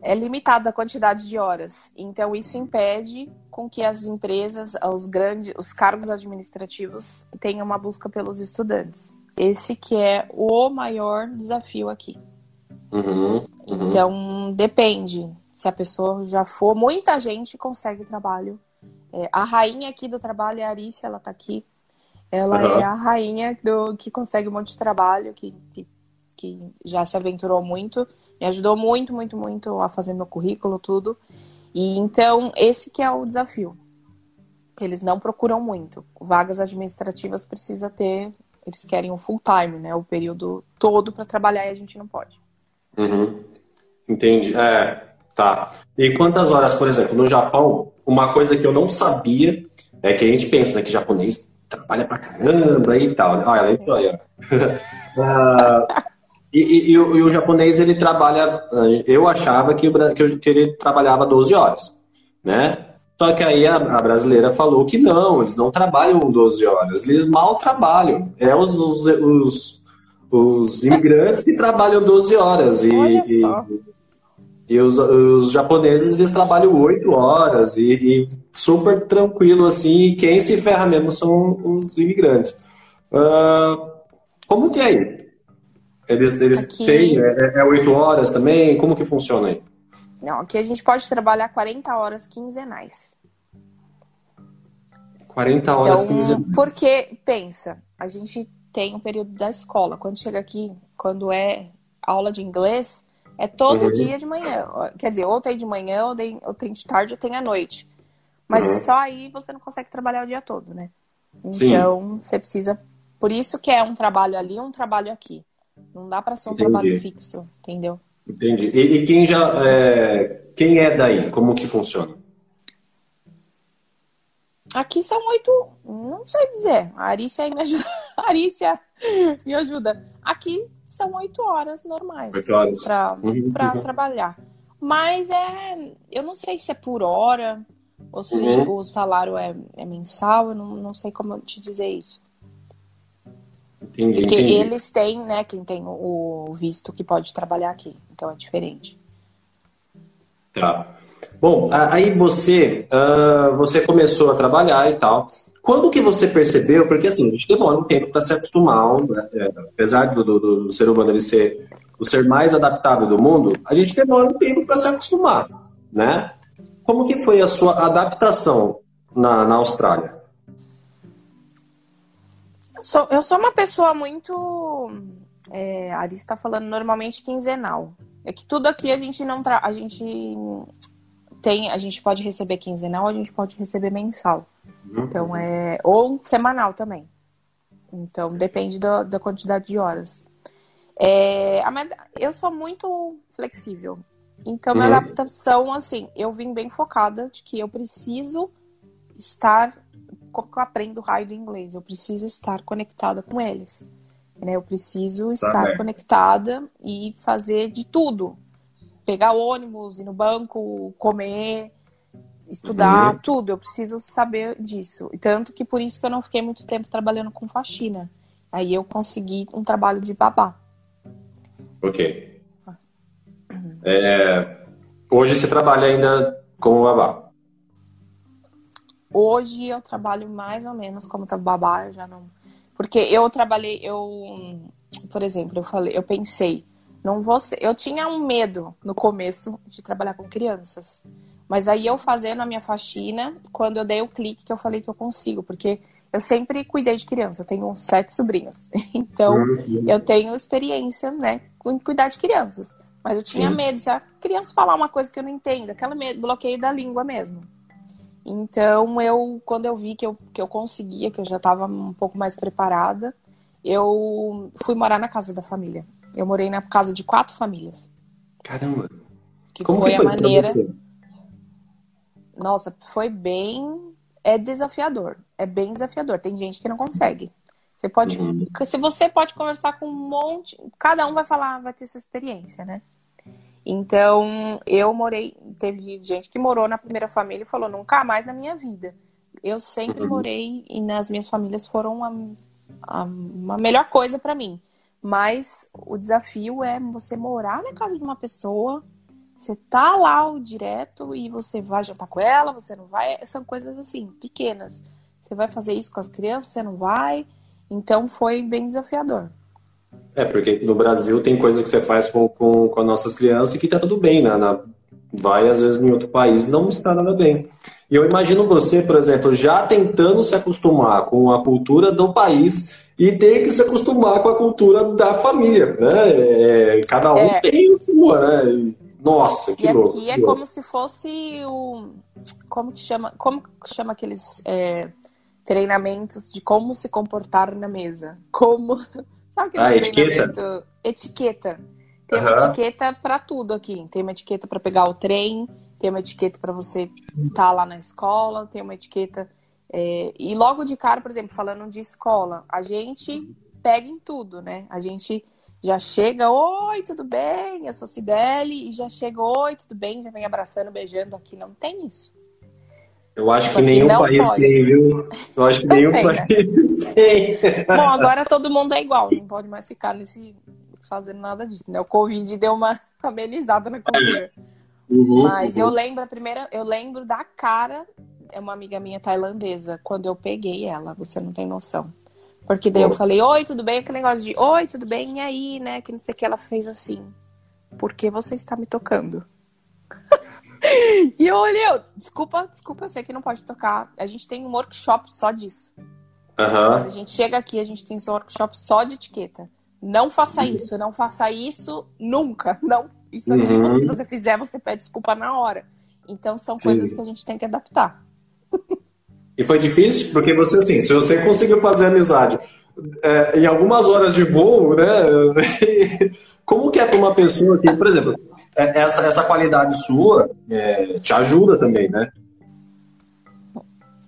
É limitado a quantidade de horas. Então isso impede com que as empresas, os grandes, os cargos administrativos tenham uma busca pelos estudantes. Esse que é o maior desafio aqui. Uhum, uhum. Então depende. Se a pessoa já for, muita gente consegue trabalho. É, a rainha aqui do trabalho é a Arícia, ela está aqui ela uhum. é a rainha do que consegue um monte de trabalho, que, que, que, já se aventurou muito, me ajudou muito, muito, muito a fazer meu currículo, tudo. E então, esse que é o desafio. Eles não procuram muito. Vagas administrativas precisa ter, eles querem o full time, né? O período todo para trabalhar e a gente não pode. Uhum. Entendi. É, tá. E quantas horas, por exemplo, no Japão, uma coisa que eu não sabia é que a gente pensa né, que japonês trabalha pra caramba e tal. Olha, ela entrou aí, uh, (laughs) e, e, e, o, e, o, japonês, ele trabalha. Eu achava que, o, que ele trabalhava 12 horas, né? Só que aí a, a, brasileira falou que não, eles não trabalham 12 horas, eles mal trabalham. É os, os, os, os imigrantes que trabalham 12 horas. E. E os, os japoneses, eles trabalham oito horas e, e, super tranquilo, assim, e quem se ferra mesmo são os imigrantes. Uh, como que é aí? Eles, eles aqui... têm, é, é oito horas também? Como que funciona aí? Não, aqui a gente pode trabalhar 40 horas quinzenais. 40 horas então, quinzenais. Porque, pensa, a gente tem um período da escola. Quando chega aqui, quando é aula de inglês, é todo uhum. dia de manhã. Quer dizer, ou tem de manhã, ou tem, ou tem de tarde, ou tem à noite. Mas uhum. só aí você não consegue trabalhar o dia todo, né? Então, Sim. você precisa. Por isso que é um trabalho ali, um trabalho aqui. Não dá para ser um Entendi. trabalho fixo, entendeu? Entendi. E, e quem já. É... Quem é daí? Como que funciona? Aqui são oito. Não sei dizer. A Arícia me ajuda. (laughs) A Arícia me ajuda. Aqui são oito horas normais para uhum, uhum. trabalhar. Mas é, eu não sei se é por hora ou se uhum. o salário é, é mensal, eu não, não sei como te dizer isso. Entendi, Porque entendi. eles têm, né, quem tem o visto que pode trabalhar aqui. Então é diferente. Tá. Bom, aí você, uh, você começou a trabalhar e tal. Quando que você percebeu? Porque assim, a gente demora um tempo para se acostumar, né? é, apesar do, do, do, ser humano ele ser o ser mais adaptável do mundo, a gente demora um tempo para se acostumar, né? Como que foi a sua adaptação na, na Austrália? Eu sou, eu sou uma pessoa muito. É, a Ari está falando normalmente quinzenal. É que tudo aqui a gente não tra... a gente tem, a gente pode receber quinzenal, a gente pode receber mensal. Então é. Ou semanal também. Então depende do, da quantidade de horas. É, eu sou muito flexível. Então, minha uhum. adaptação, assim, eu vim bem focada de que eu preciso estar. Como que eu aprendo o raio do inglês? Eu preciso estar conectada com eles. Né? Eu preciso tá estar tá conectada e fazer de tudo. Pegar ônibus, ir no banco, comer, estudar, uhum. tudo. Eu preciso saber disso. Tanto que por isso que eu não fiquei muito tempo trabalhando com faxina. Aí eu consegui um trabalho de babá. Ok. É, hoje você trabalha ainda como babá? Hoje eu trabalho mais ou menos como babá, eu já não. Porque eu trabalhei, eu, por exemplo, eu falei, eu pensei, não vou ser... eu tinha um medo no começo de trabalhar com crianças. Mas aí eu fazendo a minha faxina, quando eu dei o clique que eu falei que eu consigo, porque eu sempre cuidei de criança, eu tenho sete sobrinhos. (laughs) Então, uhum. eu tenho experiência, né, em cuidar de crianças. Mas eu tinha Sim. medo se a criança falar uma coisa que eu não entendo, aquela bloqueio da língua mesmo. Então, eu, quando eu vi que eu, que eu conseguia, que eu já estava um pouco mais preparada, eu fui morar na casa da família. Eu morei na casa de quatro famílias. Caramba! Que Como foi, que foi a maneira nossa, foi bem. É desafiador. É bem desafiador. Tem gente que não consegue. Você pode. Uhum. Se você pode conversar com um monte. Cada um vai falar, vai ter sua experiência, né? Então, eu morei. Teve gente que morou na primeira família e falou, nunca mais na minha vida. Eu sempre uhum. morei e nas minhas famílias foram a, a, uma melhor coisa para mim. Mas o desafio é você morar na casa de uma pessoa você tá lá o direto e você vai jantar com ela, você não vai. São coisas assim, pequenas. Você vai fazer isso com as crianças, você não vai. Então foi bem desafiador. É, porque no Brasil tem coisa que você faz com, com, com as nossas crianças e que tá tudo bem, né? Na, vai, às vezes, em outro país não está nada bem. E eu imagino você, por exemplo, já tentando se acostumar com a cultura do país e ter que se acostumar com a cultura da família, né? É, cada um é. tem a sua, né? Nossa, que e louco. aqui é louco. como se fosse o. Como que chama? Como que chama aqueles é, treinamentos de como se comportar na mesa? Como. Sabe aquele Ah, treinamento? Etiqueta. Tem uma Aham. etiqueta pra tudo aqui. Tem uma etiqueta pra pegar o trem, tem uma etiqueta pra você estar lá na escola, tem uma etiqueta. é, E logo de cara, por exemplo, falando de escola, a gente pega em tudo, né? A gente já chega, oi, tudo bem? Eu sou Cibele, e já chega, oi, tudo bem? Já vem abraçando, beijando. Aqui não tem isso. Eu acho que nenhum país pode. tem, viu? Eu acho que (laughs) nenhum Também, né? país (laughs) tem. Bom, agora todo mundo é igual, não pode mais ficar nesse fazendo nada disso, né? O Covid deu uma (laughs) amenizada na cultura. Uhum, Mas eu uhum. lembro a primeira, eu lembro da cara, é uma amiga minha tailandesa, quando eu peguei ela, você não tem noção. Porque daí eu falei, oi, tudo bem? Aquele negócio de, oi, tudo bem? E aí, né? Que não sei o que ela fez assim. Por que você está me tocando? E eu olhei, eu, desculpa, desculpa, eu sei que não pode tocar. A gente tem um workshop só disso. Quando Aham. a gente chega aqui, a gente tem um workshop só de etiqueta. Não faça Isso. isso, não faça isso nunca. (laughs) Não. Isso aqui, Uhum. se você fizer, você pede desculpa na hora. Então são Sim. coisas que a gente tem que adaptar. E foi difícil? Porque você, assim, se você conseguiu fazer amizade é, em algumas horas de voo, né? (laughs) Como que é pra uma pessoa que, por exemplo, essa, essa qualidade sua é, te ajuda também, né?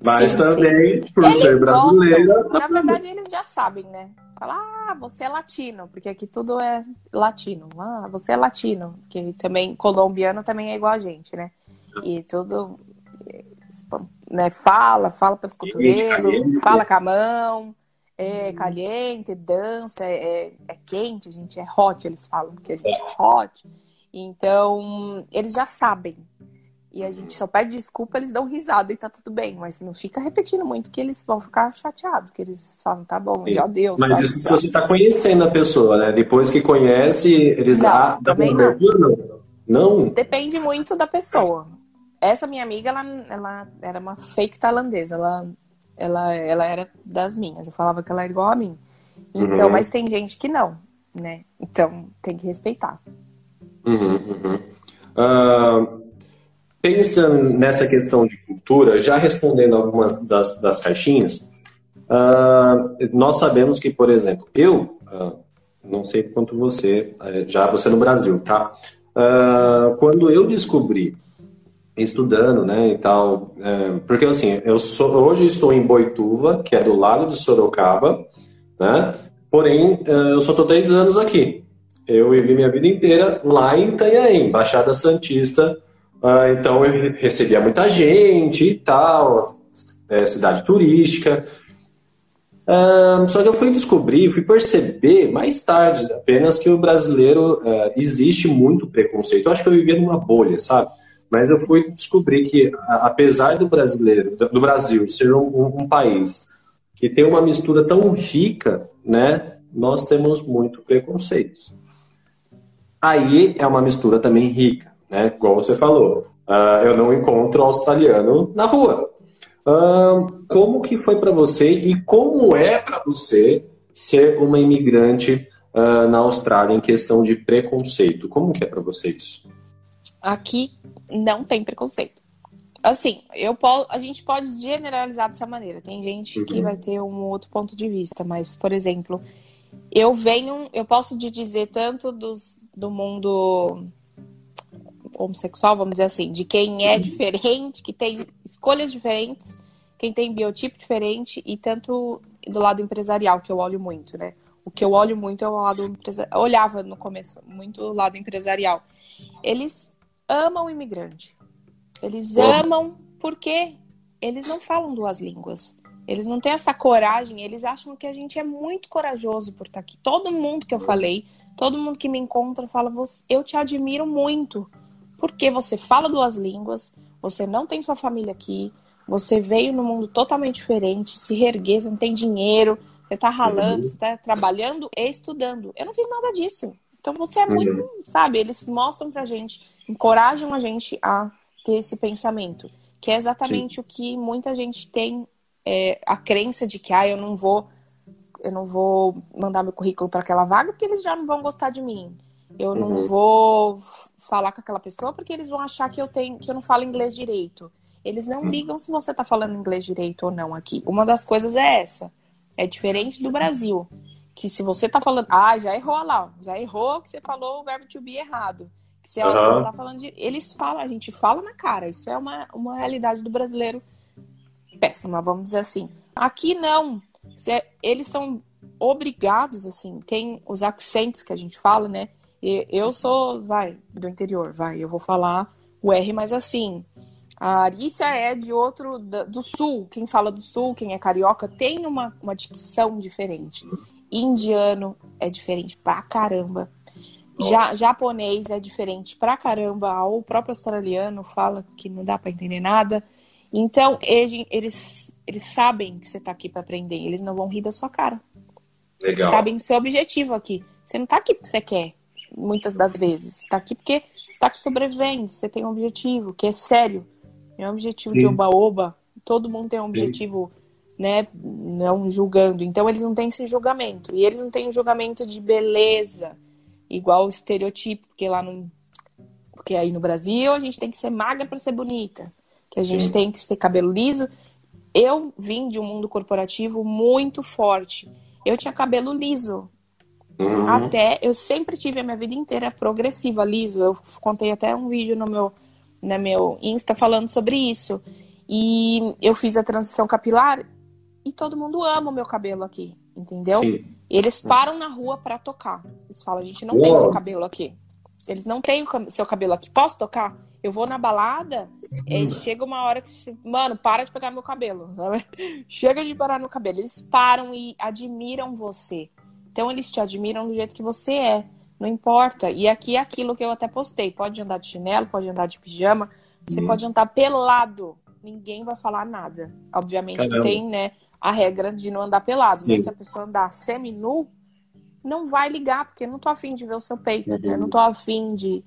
Mas Sim, também, por Eles ser brasileira. gostam. Na verdade, eles já sabem, né? Fala, ah, você é latino, porque aqui tudo é latino. Ah, você é latino, que também colombiano também é igual a gente, né? E tudo eh, né, fala, fala pelos cotovelos, caliente. fala com a mão, é caliente, dança, é, é quente, a gente é hot, eles falam que a gente é hot. Então, eles já sabem. E a gente só pede desculpa, eles dão risada e tá tudo bem. Mas não fica repetindo muito que eles vão ficar chateados, que eles falam, tá bom, Sim. já deu. Mas sabe? isso se você está conhecendo a pessoa, né? Depois que conhece, eles Não, dá, dá também abertura, não. Não? Depende muito da pessoa. Essa minha amiga, ela, ela era uma fake tailandesa. Ela, ela, ela era das minhas. Eu falava que ela era igual a mim. Então, Uhum. mas tem gente que não, né? Então, tem que respeitar. Uhum, uhum. Ah, pensando nessa questão de cultura, já respondendo algumas das, das caixinhas, ah, nós sabemos que, por exemplo, eu, ah, não sei quanto você, eh, já você no Brasil, tá? Quando eu descobri, estudando, né, e tal, eh, porque assim, eu sou, hoje estou em Boituva, que é do lado de Sorocaba, né? Porém, eh, eu só estou 10 anos aqui. Eu vivi minha vida inteira lá em Itanhaém, Baixada Santista. Ah, então eu re- recebia muita gente e tal, é, cidade turística. Ah, só que eu fui descobrir, fui perceber mais tarde apenas que o brasileiro ah, existe muito preconceito. Eu acho que eu vivia numa bolha, sabe? Mas eu fui descobrir que, apesar do brasileiro, do Brasil ser um, um- país que tem uma mistura tão rica, né? Nós temos muito preconceito. Aí é uma mistura também rica, né? Igual você falou. Ah, eu não encontro australiano na rua. Ah, como que foi para você e como é para você ser uma imigrante ah, na Austrália em questão de preconceito? Como que é para você isso? Aqui não tem preconceito. Assim, eu a gente pode generalizar dessa maneira. Tem gente que Uhum. vai ter um outro ponto de vista, mas, por exemplo, eu venho, eu posso te dizer tanto dos, do mundo homossexual, vamos dizer assim, de quem é diferente, que tem escolhas diferentes, quem tem biotipo diferente, e tanto do lado empresarial, que eu olho muito, né? O que eu olho muito é o lado empresarial. Olhava no começo muito o lado empresarial. Eles amam o imigrante. Eles amam porque eles não falam duas línguas. Eles não têm essa coragem, eles acham que a gente é muito corajoso por estar aqui. Todo mundo que eu falei, todo mundo que me encontra fala: "Você- eu te admiro muito, porque você fala duas línguas, você não tem sua família aqui, você veio num mundo totalmente diferente, se reerguer, você não tem dinheiro, você tá ralando, Uhum. você tá trabalhando e estudando. Eu não fiz nada disso. Então você é Uhum. muito, sabe? Eles mostram pra gente, encorajam a gente a ter esse pensamento, que é exatamente o que muita gente tem é, a crença de que ah, eu não vou eu não vou mandar meu currículo para aquela vaga porque eles já não vão gostar de mim. Eu não Uhum. vou falar com aquela pessoa porque eles vão achar que eu tenho que eu não falo inglês direito. Eles não hum. ligam se você está falando inglês direito ou não aqui. Uma das coisas é essa. É diferente do Brasil. Que se você está falando, ah, já errou lá, já errou que você falou o verbo to be errado. Que se uhum. você não tá falando de. Eles falam, a gente fala na cara. Isso é uma, uma realidade do brasileiro péssima, vamos dizer assim. Aqui não. Eles são obrigados, assim, tem os accents que a gente fala, né? Eu sou, vai, do interior, vai, eu vou falar o R mais assim. A Arícia é de outro, do sul. Quem fala do sul, quem é carioca, tem uma, uma dicção diferente. Indiano é diferente pra caramba. Já, japonês é diferente pra caramba. O próprio australiano fala que não dá para entender nada. Então, eles, eles, sabem que você tá aqui para aprender. Eles não vão rir da sua cara. Legal. Eles sabem o seu objetivo aqui. Você não tá aqui porque você quer, muitas das vezes. Você tá aqui porque você tá aqui sobrevivendo. Você tem um objetivo que é sério. É um objetivo Sim. de oba-oba. Todo mundo tem um objetivo, Sim. né? Não julgando. Então, eles não têm esse julgamento. E eles não têm um julgamento de beleza, igual o estereotipo, porque lá no. Porque aí no Brasil a gente tem que ser magra para ser bonita que a gente Sim. tem que ter cabelo liso. Eu vim de um mundo corporativo muito forte. Eu tinha cabelo liso. Uhum. Até eu sempre tive a minha vida inteira progressiva, liso. Eu contei até um vídeo no meu, no meu Insta falando sobre isso. E eu fiz a transição capilar e todo mundo ama o meu cabelo aqui, entendeu? Sim. Eles param na rua para tocar. Eles falam: a gente não Uou. tem seu cabelo aqui. Eles não têm o seu cabelo aqui. Posso tocar? Eu vou na balada, e chega uma hora que, mano, para de pegar no meu cabelo. (laughs) Chega de parar no cabelo. Eles param e admiram você. Então eles te admiram do jeito que você é. Não importa. E aqui é aquilo que eu até postei. Pode andar de chinelo, pode andar de pijama, você hum. pode andar pelado. Ninguém vai falar nada. Obviamente Caramba. tem, né, a regra de não andar pelado. Sim. Mas se a pessoa andar semi-nu, não vai ligar, porque não tô afim de ver o seu peito, uhum. né? Não tô afim de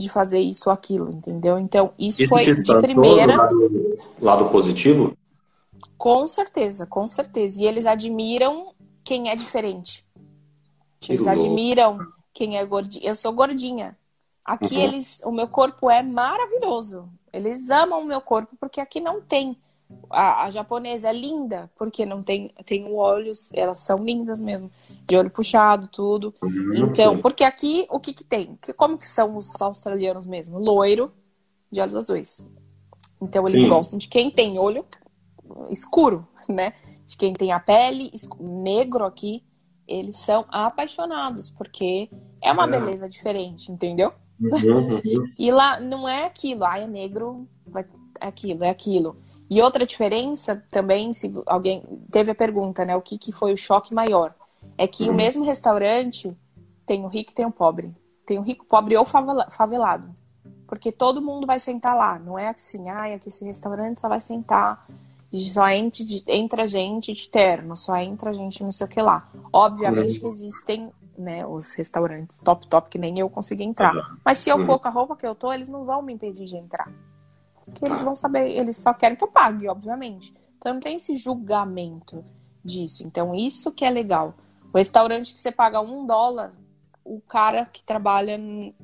de fazer isso ou aquilo, entendeu? Então, isso Esse foi de primeira. Lado, lado positivo? Com certeza, com certeza. E eles admiram quem é diferente. Que eles louco. admiram quem é gordinha. Eu sou gordinha. Aqui uhum. eles, o meu corpo é maravilhoso. Eles amam o meu corpo porque aqui não tem. A, a japonesa é linda porque não tem tem olhos, elas são lindas mesmo de olho puxado, tudo. Uhum, então, porque aqui o que que tem? Como que são os australianos mesmo? Loiro, de olhos azuis. Então eles sim. gostam de quem tem olho escuro, né? De quem tem a pele negro aqui, eles são apaixonados porque é uma é. beleza diferente, entendeu? Uhum, uhum. (laughs) e lá não é aquilo, ah, é negro, é aquilo, é aquilo. E outra diferença também, se alguém teve a pergunta, né? O que, que foi o choque maior? é que uhum. o mesmo restaurante tem o rico e tem o pobre. Tem o rico, pobre ou favelado. Porque todo mundo vai sentar lá. Não é assim, ah, aqui esse restaurante só vai sentar, só entra, entra gente de terno, só entra gente não sei o que lá. Obviamente uhum. que existem né, os restaurantes top, top, que nem eu consegui entrar. Uhum. Mas se eu for uhum. com a roupa que eu tô, eles não vão me impedir de entrar. Porque eles vão saber, eles só querem que eu pague, obviamente. Então não tem esse julgamento disso. Então isso que é legal. O restaurante que você paga um dólar, o cara que trabalha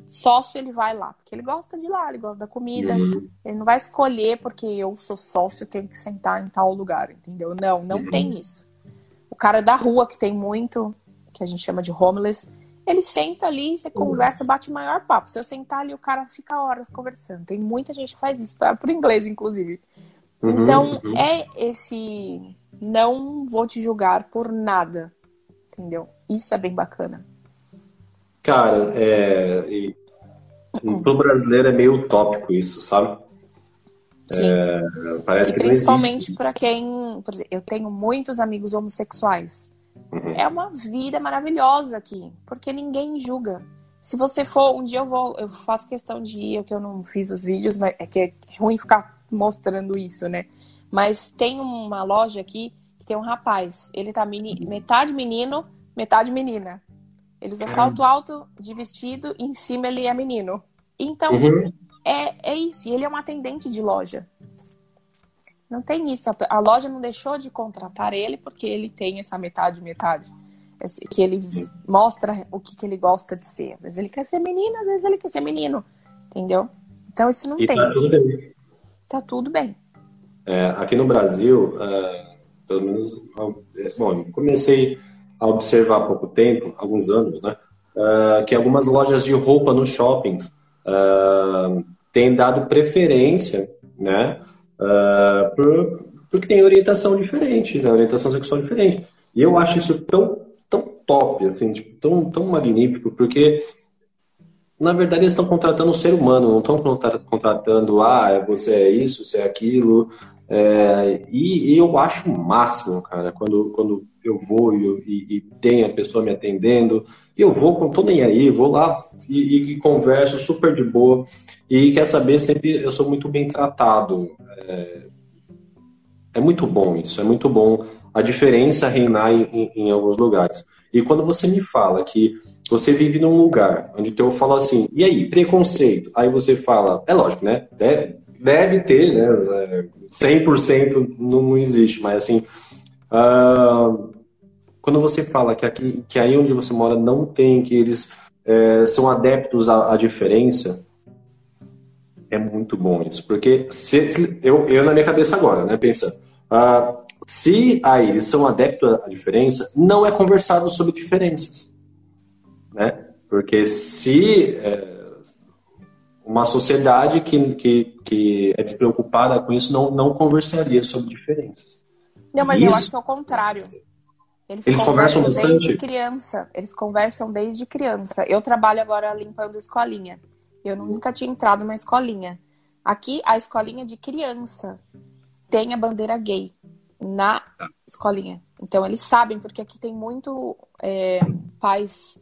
sócio, ele vai lá. Porque ele gosta de lá, ele gosta da comida. Uhum. Ele não vai escolher porque eu sou sócio, tenho que sentar em tal lugar, entendeu? Não, não uhum. tem isso. O cara da rua, que tem muito, que a gente chama de homeless, ele senta ali, você conversa, bate o maior papo. Se eu sentar ali, o cara fica horas conversando. Tem muita gente que faz isso, por inglês, inclusive. Uhum, então, uhum. é esse não vou te julgar por nada entendeu? Isso é bem bacana. Cara, é, e, pro brasileiro é meio utópico isso, sabe? É, parece e que principalmente para quem, por exemplo, eu tenho muitos amigos homossexuais. Uhum. É uma vida maravilhosa aqui, porque ninguém julga. Se você for, um dia eu vou, eu faço questão de ir, que eu não fiz os vídeos, mas é que é ruim ficar mostrando isso, né? Mas tem uma loja aqui tem um rapaz. Ele tá meni... metade menino, metade menina. Ele usa salto alto de vestido e em cima ele é menino. Então, uhum. é, é isso. E ele é um atendente de loja. Não tem isso. A loja não deixou de contratar ele porque ele tem essa metade, metade. Que ele mostra o que, que ele gosta de ser. Às vezes ele quer ser menina, às vezes ele quer ser menino. Entendeu? Então isso não e tem. Tá tudo bem. Tá tudo bem. É, aqui no Brasil, é, pelo menos, é, bom, comecei a observar há pouco tempo, alguns anos, né, é, que algumas lojas de roupa nos shoppings é, têm dado preferência, né, é, por, porque tem orientação diferente, né, orientação sexual diferente. E eu acho isso tão, tão top, assim, tipo, tão, tão magnífico, porque na verdade, eles estão contratando um ser humano, não estão contratando, ah, você é isso, você é aquilo. É, e, e, eu acho o máximo, cara, quando, quando eu vou e, e, e tem a pessoa me atendendo, e eu vou, não tô nem aí, vou lá e, e, converso super de boa. E quer saber, sempre eu sou muito bem tratado. É, é muito bom isso, é muito bom a diferença reinar em, em, em alguns lugares. E quando você me fala que você vive num lugar onde eu falo assim, e aí, preconceito? Aí você fala, é lógico, né? Deve, deve ter, né? 100% não, não existe, mas assim, uh, quando você fala que aqui, que aí onde você mora não tem, que eles é, são adeptos à, à, diferença, é muito bom isso, porque se, se, eu, eu na minha cabeça agora, né, pensa, uh, se aí eles são adeptos à diferença, não é conversado sobre diferenças né? Porque se é, uma sociedade que, que, que é despreocupada com isso não, não conversaria sobre diferenças. Não, mas isso, eu acho que é o contrário. Eles, eles conversam, conversam desde criança. Eles conversam desde criança. Eu trabalho agora limpando escolinha. Eu nunca tinha entrado numa escolinha. Aqui, a escolinha de criança tem a bandeira gay na escolinha. Então, eles sabem, porque aqui tem muito é, pais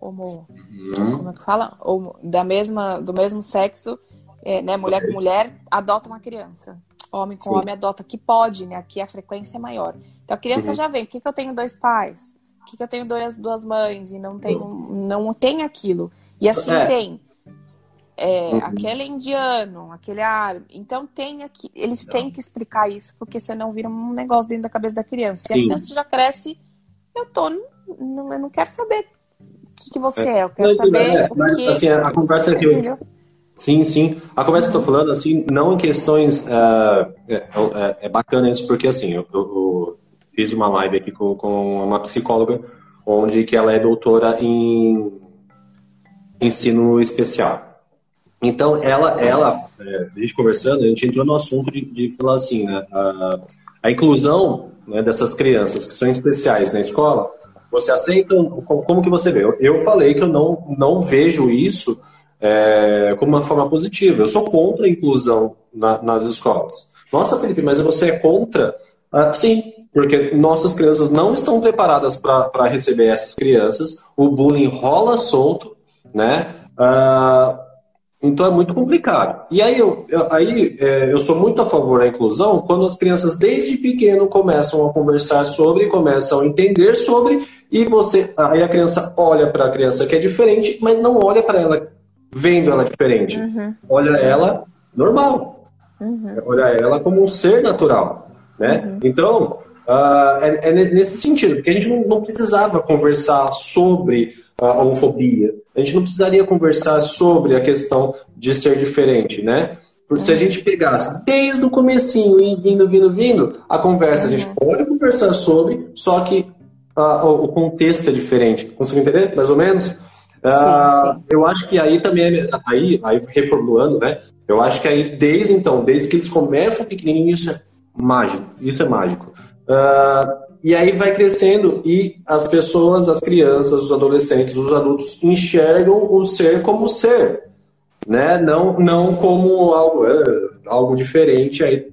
homo, uhum. como é que fala? Homo, da mesma, do mesmo sexo, é, né? Mulher com mulher adota uma criança. Homem com Sim. homem adota, que pode, né? Aqui a frequência é maior. Então a criança uhum. já vem, por que, que eu tenho dois pais? Por que, que eu tenho dois, duas mães e não tenho, uhum. não tem aquilo? E assim é. tem. É, uhum. Aquele indiano, aquele árabe. Então tem aqui, eles têm que explicar isso, porque senão vira um negócio dentro da cabeça da criança. E a criança já cresce, eu tô, não, eu não quero saber que, que você é. Eu quero saber é, o que... Assim, a conversa que eu... Sim, sim. A conversa que eu tô falando, assim, não em questões... Uh, é, é, bacana isso, porque, assim, eu, eu, eu fiz uma live aqui com, com, uma psicóloga, onde que ela é doutora em ensino especial. Então, ela, ela é, a gente conversando, a gente entrou no assunto de, de falar assim, né, a, a inclusão né, dessas crianças que são especiais na escola, você aceita? Como, como que você vê? Eu, eu, falei que eu não, não vejo isso é, como uma forma positiva. Eu sou contra a inclusão na, nas escolas. Nossa, Felipe, mas você é contra? Ah, sim, porque nossas crianças não estão preparadas para receber essas crianças. O bullying rola solto, né? Ah, então é muito complicado. E aí, eu, aí é, eu sou muito a favor da inclusão quando as crianças desde pequeno começam a conversar sobre, começam a entender sobre, e você aí a criança olha para a criança que é diferente, mas não olha para ela vendo ela diferente. Uhum. Olha ela normal. Uhum. Olha ela como um ser natural. Né? Uhum. Então, uh, é, é, nesse sentido, porque a gente não, não precisava conversar sobre a homofobia. A gente não precisaria conversar sobre a questão de ser diferente, né? Porque se a gente pegasse desde o comecinho e vindo, vindo, vindo, a conversa a gente uhum. pode conversar sobre, só que uh, o contexto é diferente. Consegue entender, mais ou menos? Uh, sim, sim. Eu acho que aí também, é, aí, aí reformulando, né? Eu acho que aí desde então, desde que eles começam pequenininho, isso é mágico. Isso é mágico. Uh, e aí vai crescendo e as pessoas, as crianças, os adolescentes, os adultos enxergam o ser como ser, né? Não, não como algo, é, algo diferente. Aí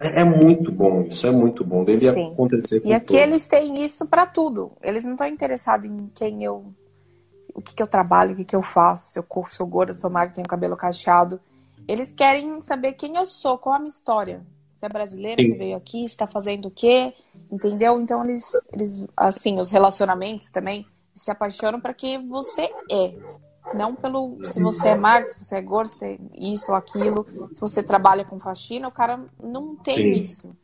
é, é, muito bom, isso é muito bom. Deve Sim. acontecer com E aqui todos. eles têm isso para tudo. Eles não estão interessados em quem eu, o que, que eu trabalho, o que, que eu faço, se eu corro, sou gorda, sou magra, tenho cabelo cacheado. Eles querem saber quem eu sou, qual a minha história. Você é brasileiro, Sim. você veio aqui, está fazendo o quê? Entendeu? Então eles, eles assim, os relacionamentos também se apaixonam para quem você é. Não pelo se você é magro, se você é gordo, se tem isso ou aquilo, se você trabalha com faxina, o cara não tem Sim. isso.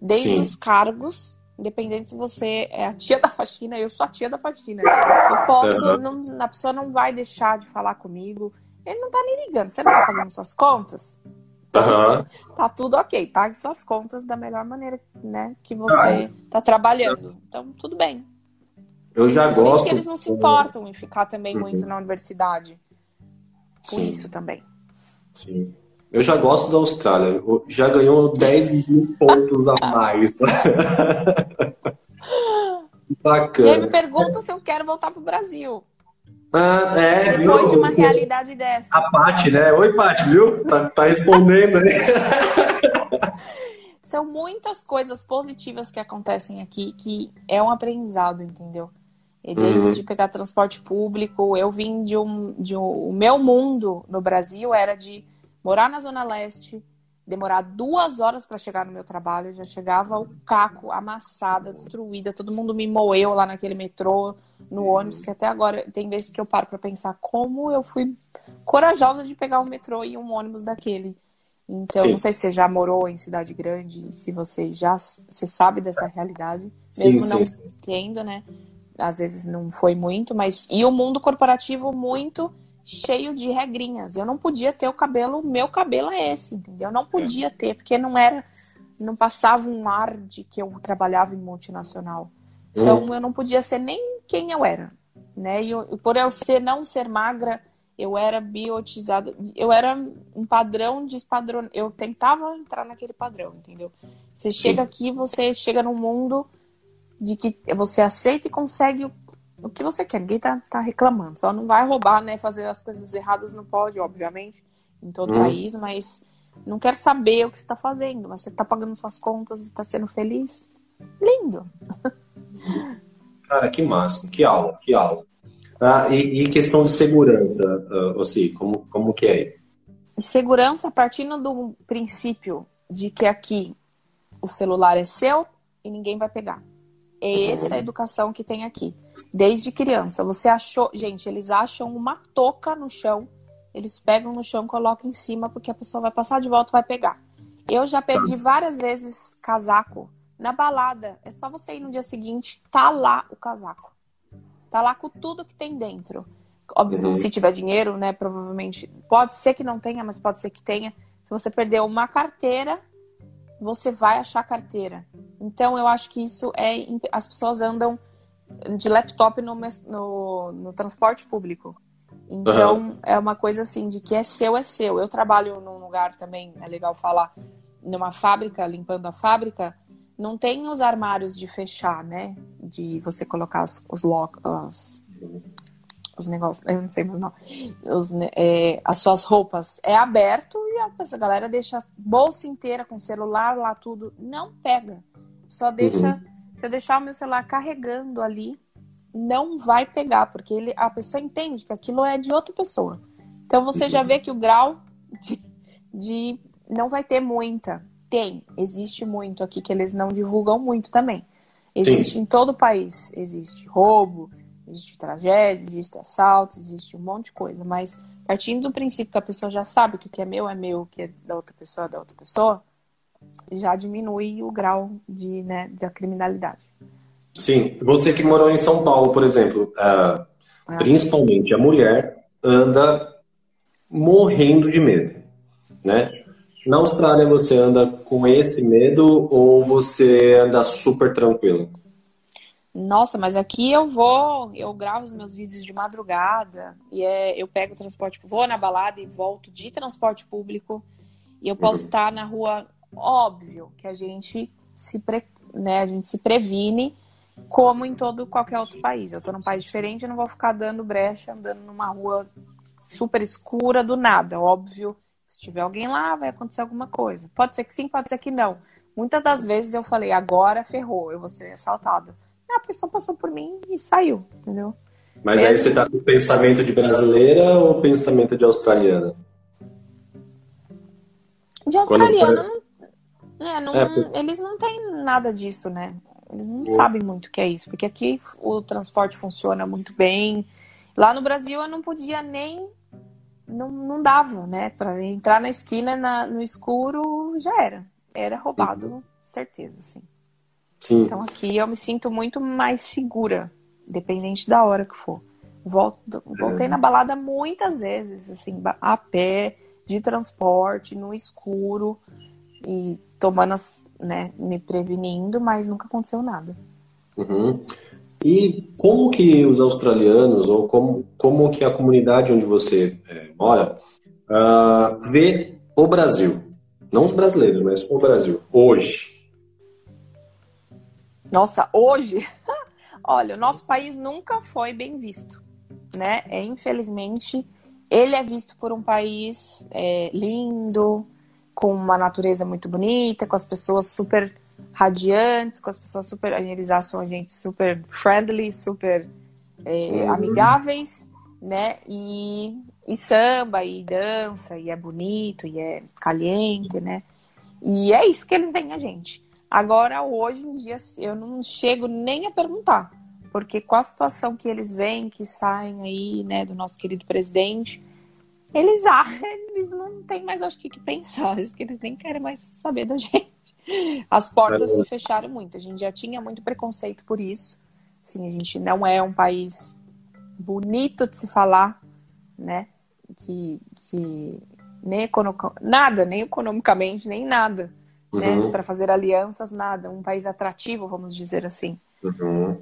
Desde Sim. os cargos, independente se você é a tia (laughs) da faxina, eu sou a tia da faxina. Eu posso, uhum. não, a pessoa não vai deixar de falar comigo, Ele não tá nem ligando. Você não tá pagando suas contas? Uhum. Tá tudo ok. Pague suas contas da melhor maneira, né? Que você tá trabalhando. Então, tudo bem. Eu já Por gosto. isso que eles não se importam em ficar também Uhum. muito na universidade. Por Sim. isso também. Sim. Eu já gosto da Austrália. Já ganhou 10 mil pontos a mais. (laughs) E aí me Bacana. pergunta se eu quero voltar pro Brasil. Ah, é, viu? Depois de uma realidade dessa. A Paty, né? Oi, Paty, viu? Tá, tá respondendo aí. (laughs) São muitas coisas positivas que acontecem aqui que é um aprendizado, entendeu? E desde Uhum. pegar transporte público, eu vim de um, de um. O meu mundo no Brasil era de morar na Zona Leste, demorar duas horas para chegar no meu trabalho, eu já chegava o caco, amassada, destruída, todo mundo me moeu lá naquele metrô, no ônibus, que até agora tem vezes que eu paro para pensar como eu fui corajosa de pegar um metrô e um ônibus daquele. Então, Sim. não sei se você já morou em cidade grande, se você já você sabe dessa realidade, mesmo sim, não sim. tendo, né? Às vezes não foi muito, mas e o mundo corporativo muito cheio de regrinhas. Eu não podia ter o cabelo, meu cabelo é esse, entendeu? Eu não podia ter, porque não era, não passava um ar de que eu trabalhava em multinacional. Então Hum, eu não podia ser nem quem eu era, né? E eu- por eu ser não ser magra, eu era biotizada, eu era um padrão de padrão, eu tentava entrar naquele padrão, entendeu? Você chega aqui, você chega num mundo de que você aceita e consegue o, o que você quer. Ninguém tá, tá reclamando. Só não vai roubar, né? Fazer as coisas erradas não pode, obviamente, em todo Hum. país, mas não quero saber o que você tá fazendo. Mas você tá pagando suas contas e tá sendo feliz. Lindo. (laughs) Cara, que máximo, que aula, que aula. Ah, e, e questão de segurança, Ossi, como, como que é? Segurança partindo do princípio de que aqui o celular é seu e ninguém vai pegar. É essa a educação que tem aqui. Desde criança. Você achou. Gente, eles acham uma touca no chão. Eles pegam no chão, colocam em cima, porque a pessoa vai passar de volta e vai pegar. Eu já perdi várias vezes casaco na balada. É só você ir no dia seguinte, tá lá o casaco. Tá lá com tudo que tem dentro. Óbvio, Uhum. se tiver dinheiro, né? Provavelmente. Pode ser que não tenha, mas pode ser que tenha. Se você perder uma carteira, você vai achar a carteira. Então, eu acho que isso é. As pessoas andam de laptop no, no, no transporte público. Então, é uma coisa assim, de que é seu, é seu. Eu trabalho num lugar também, é legal falar, numa fábrica, limpando a fábrica, não tem os armários de fechar, né? De você colocar os, os, lock, os, os negócios, eu não sei mais não. Os, é, as suas roupas. É aberto e a, essa galera deixa a bolsa inteira com celular lá, tudo. Não pega. Só deixa. Se eu deixar o meu celular carregando ali, não vai pegar, porque ele, a pessoa entende que aquilo é de outra pessoa. Então você já vê que o grau de, de não vai ter muita. Tem, existe muito aqui que eles não divulgam muito também. Existe em todo o país. Existe roubo, existe tragédia, existe assalto, existe um monte de coisa. Mas partindo do princípio que a pessoa já sabe que o que é meu é meu, o que é da outra pessoa é da outra pessoa, já diminui o grau de, né, da criminalidade. Sim, você que morou em São Paulo, por exemplo, ah, Ah. principalmente a mulher anda morrendo de medo, né? Na Austrália você anda com esse medo ou você anda super tranquilo? Nossa, mas aqui eu vou, eu gravo os meus vídeos de madrugada e é, eu pego o transporte, vou na balada e volto de transporte público e eu posso estar na rua, óbvio que a gente se, pre, né, a gente se previne como em todo qualquer outro país. Eu tô num país diferente, eu não vou ficar dando brecha andando numa rua super escura do nada, óbvio. Se tiver alguém lá, vai acontecer alguma coisa. Pode ser que sim, pode ser que não. Muitas das vezes eu falei, agora ferrou, eu vou ser assaltada. A pessoa passou por mim e saiu, entendeu? Mas Mesmo- aí você tá com pensamento de brasileira ou pensamento de australiana? De Quando australiano, não, é, não- É, por- eles não têm nada disso, né? Eles não sabem muito o que é isso, porque aqui o transporte funciona muito bem. Lá no Brasil eu não podia nem. Não, não dava, né? Para entrar na esquina na- no escuro já era. Era roubado, certeza, assim. Sim. Então aqui eu me sinto muito mais segura, independente da hora que for. Volto, voltei é. na balada muitas vezes, assim, a pé, de transporte, no escuro e tomando as, né, me prevenindo, mas nunca aconteceu nada. Uhum. E como que os australianos, ou como, como que a comunidade onde você é, mora, uh, vê o Brasil? Não os brasileiros, mas o Brasil, hoje. Nossa, hoje? (laughs) Olha, o nosso país nunca foi bem visto, né? É, infelizmente, ele é visto por um país é, lindo, com uma natureza muito bonita, com as pessoas super radiantes, com as pessoas super. Eles acham a gente super friendly, super é, amigáveis, né? E, e samba, e dança, e é bonito, e é caliente, né? E é isso que eles veem a gente. Agora, hoje em dia, eu não chego nem a perguntar, porque com a situação que eles veem, que saem aí, né, do nosso querido presidente, eles, ah, eles não têm mais, acho que, que pensar, que eles nem querem mais saber da gente. As portas é. se fecharam muito. A gente já tinha muito preconceito por isso. Assim, a gente não é um país bonito de se falar, né? Que, que nem economic... nada, nem economicamente, nem nada, né? uhum. né? Para fazer alianças, nada. Um país atrativo, vamos dizer assim. Uhum.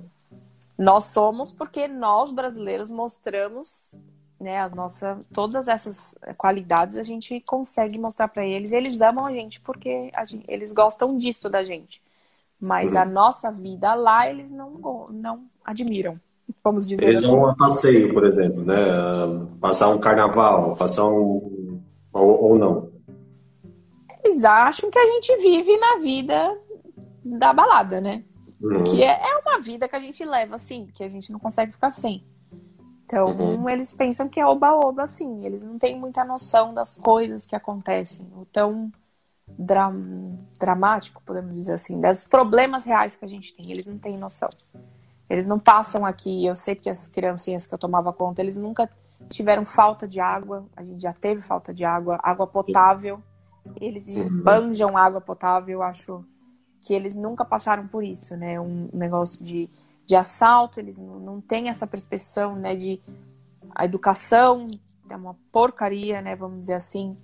Nós somos porque nós brasileiros mostramos né, as nossas, todas essas qualidades a gente consegue mostrar para eles. Eles amam a gente porque a gente, eles gostam disso da gente. Mas uhum. a nossa vida lá eles não, não admiram, vamos dizer Eles assim. vão a passeio, por exemplo, né? Passar um carnaval, passar um. ou, ou não. Eles acham que a gente vive na vida da balada, né? Uhum. Que é, é uma vida que a gente leva, assim, que a gente não consegue ficar sem. Então, uhum. eles pensam que é oba-oba, assim. Eles não têm muita noção das coisas que acontecem. O tão dra dramático, podemos dizer assim, dos problemas reais que a gente tem. Eles não têm noção. Eles não passam aqui. Eu sei que as criancinhas que eu tomava conta, eles nunca tiveram falta de água. A gente já teve falta de água, água potável. Eles esbanjam água potável. Eu acho que eles nunca passaram por isso, né? Um negócio de de assalto, eles não, não têm essa percepção, né, de a educação é uma porcaria, né, vamos dizer assim.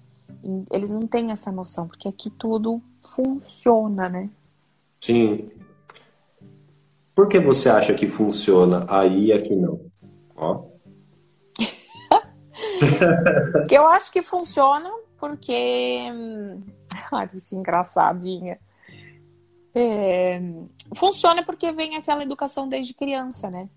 Eles não têm essa noção, porque aqui tudo funciona, né? Sim. Por que você acha que funciona aí e aqui não? Ó. (laughs) eu acho que funciona porque. (laughs) Ai, que engraçadinha. É, funciona porque vem aquela educação desde criança, né?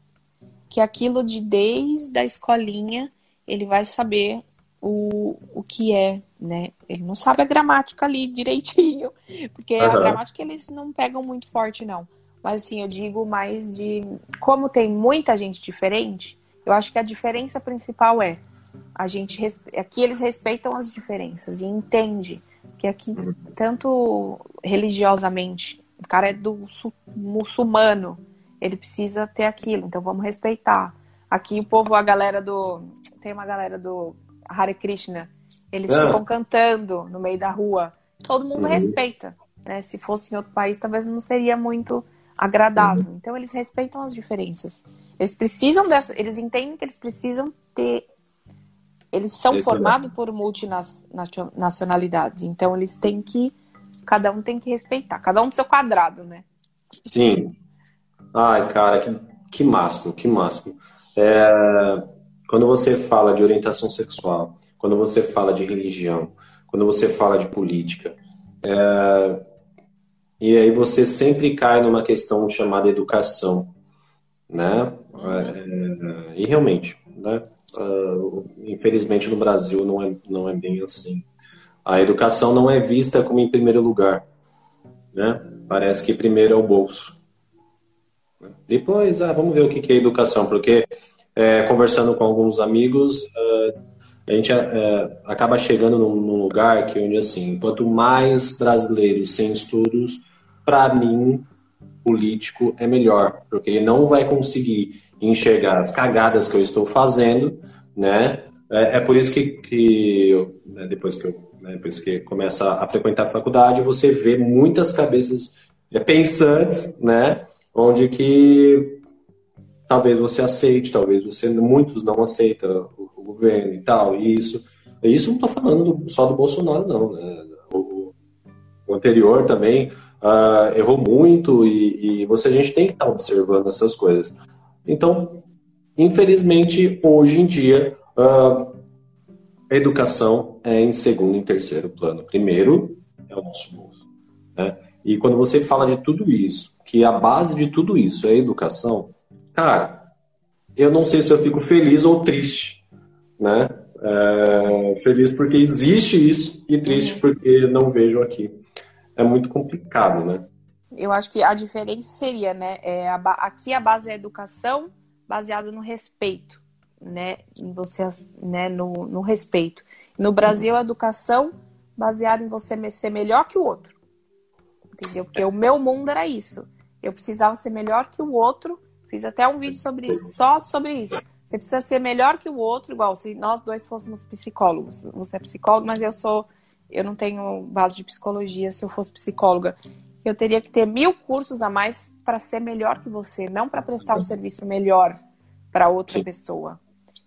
Que aquilo de desde a escolinha ele vai saber o, o que é, né? Ele não sabe a gramática ali direitinho, (laughs) porque uhum. a gramática eles não pegam muito forte, não. Mas assim, eu digo mais de como tem muita gente diferente, eu acho que a diferença principal é a gente aqui eles respeitam as diferenças e entende que aqui uhum. tanto religiosamente o cara é do muçulmano, ele precisa ter aquilo, então vamos respeitar. Aqui o povo, a galera do. Tem uma galera do Hare Krishna, eles ah. ficam cantando no meio da rua. Todo mundo uhum. respeita. Né? Se fosse em outro país, talvez não seria muito agradável. Uhum. Então eles respeitam as diferenças. Eles precisam dessa. Eles entendem que eles precisam ter. Eles são Esse formados é. por multinacionalidades. Então eles têm que cada um tem que respeitar, cada um do seu quadrado, né? Sim. Ai, cara, que, que máximo, que máximo. É, quando você fala de orientação sexual, quando você fala de religião, quando você fala de política, é, e aí você sempre cai numa questão chamada educação, né? É, e realmente, né? Uh, infelizmente no Brasil não é, não é bem assim a educação não é vista como em primeiro lugar. Né? Parece que primeiro é o bolso. Depois, ah, vamos ver o que é educação, porque é, conversando com alguns amigos, uh, a gente uh, acaba chegando num, num, lugar que onde assim, quanto mais brasileiros sem estudos, para mim, político é melhor, porque ele não vai conseguir enxergar as cagadas que eu estou fazendo, né? É, é por isso que, que eu, né, depois que eu né, depois que começa a frequentar a faculdade, você vê muitas cabeças é, pensantes, né, onde que talvez você aceite, talvez você muitos não aceitam o, o governo e tal, e isso. Isso não estou falando só do Bolsonaro, não. Né? O, o, anterior também uh, errou muito e, e, você a gente tem que estar tá observando essas coisas. Então, infelizmente, hoje em dia, uh, educação é em segundo e terceiro plano. Primeiro é o nosso bolso. Né? E quando você fala de tudo isso, que a base de tudo isso é educação, cara, eu não sei se eu fico feliz ou triste, né? É, feliz porque existe isso e triste porque não vejo aqui. É muito complicado, né? Eu acho que a diferença seria, né? É a, aqui a base é a educação baseada no respeito, né? Em você, né? No, no respeito. No Brasil, a educação baseada em você ser melhor que o outro entendeu? Porque o meu mundo era isso. Eu precisava ser melhor que o outro. Fiz até um vídeo sobre isso, só sobre isso. Você precisa ser melhor que o outro, igual se nós dois fôssemos psicólogos. Você é psicólogo, mas eu sou. Eu não tenho base de psicologia. Se eu fosse psicóloga, eu teria que ter mil cursos a mais para ser melhor que você, não para prestar um serviço melhor para outra pessoa.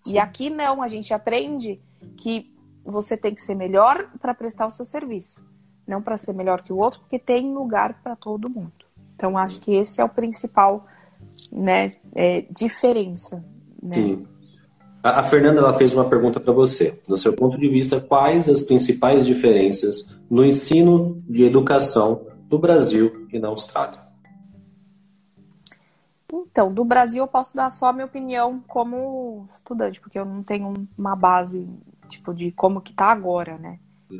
Sim. E aqui não, a gente aprende que você tem que ser melhor para prestar o seu serviço não para ser melhor que o outro, porque tem lugar para todo mundo. Então acho que esse é o principal, né, é, diferença. Né? Sim. A, a Fernanda ela fez uma pergunta para você. Do seu ponto de vista, quais as principais diferenças no ensino de educação do Brasil e na Austrália? Então, do Brasil eu posso dar só a minha opinião como estudante, porque eu não tenho uma base tipo de como que tá agora, né?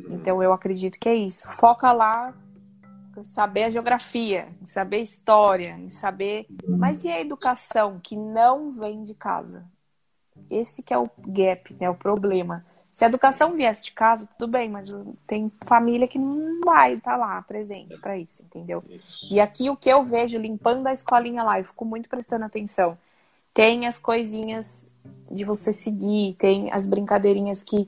Então eu acredito que é isso. Foca lá em saber a geografia, em saber a história, em saber. Mas e a educação que não vem de casa? Esse que é o gap, né? O problema. Se a educação viesse de casa, tudo bem, mas tem família que não vai estar tá lá presente para isso, entendeu? Isso. E aqui o que eu vejo limpando a escolinha lá, eu fico muito prestando atenção. Tem as coisinhas de você seguir, tem as brincadeirinhas que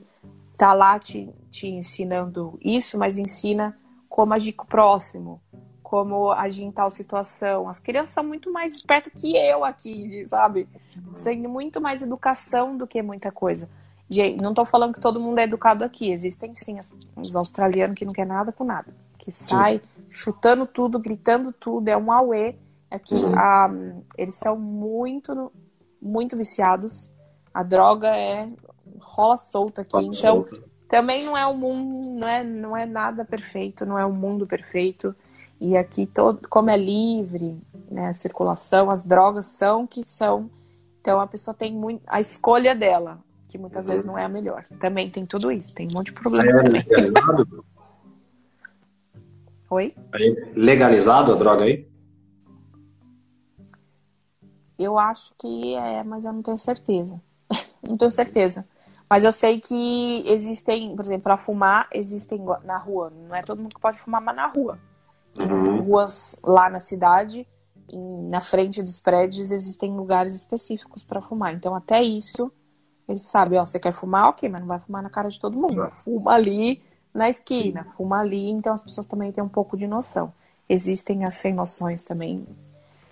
tá lá te, te ensinando isso, mas ensina como agir com o próximo, como agir em tal situação. As crianças são muito mais espertas que eu aqui, sabe? Tem muito mais educação do que muita coisa. Gente, não estou falando que todo mundo é educado aqui. Existem sim os australianos que não quer nada com nada. Que sai sim. chutando tudo, gritando tudo, é um auê. Aqui é uhum. a, eles são muito, muito viciados. A droga é rola solta aqui. então, solta. também não é um mundo, não é, não é nada perfeito, não é um mundo perfeito. E aqui, todo, como é livre né, a circulação, as drogas são que são. Então, a pessoa tem muito, a escolha dela, que muitas uhum. vezes não é a melhor. Também tem tudo isso, tem um monte de problema é. Legalizado? (laughs) Oi? É legalizado a droga aí? Eu acho que é, mas eu não tenho certeza. (laughs) não tenho certeza. Mas eu sei que existem, por exemplo, para fumar, existem na rua. Não é todo mundo que pode fumar, mas na rua. Uhum. Ruas lá na cidade, na frente dos prédios, existem lugares específicos para fumar. Então, até isso, eles sabem, ó, você quer fumar, ok, mas não vai fumar na cara de todo mundo. Uhum. Fuma ali na esquina, Sim. fuma ali, então as pessoas também têm um pouco de noção. Existem as sem noções também.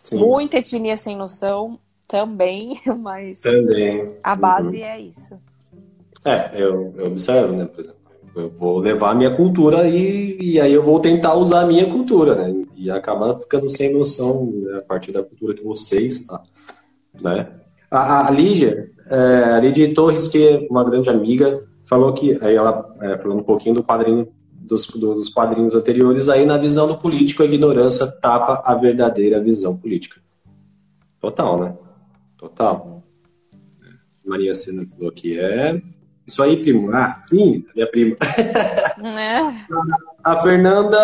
Sim. Muita etnia sem noção também, (laughs) mas também. a base uhum. é isso. É, eu, eu observo, né, por exemplo. Eu vou levar a minha cultura e, e aí eu vou tentar usar a minha cultura, né? E acaba ficando sem noção né, a partir da cultura que você está, né? A, a Lígia, é, a Lídia Torres, que é uma grande amiga, falou que, aí ela é, falando um pouquinho do quadrinho, dos, dos quadrinhos anteriores, aí na visão do político, a ignorância tapa a verdadeira visão política. Total, né? Total. Maria Sena falou que é isso aí, primo. Ah, sim, minha prima. (laughs) É. A Fernanda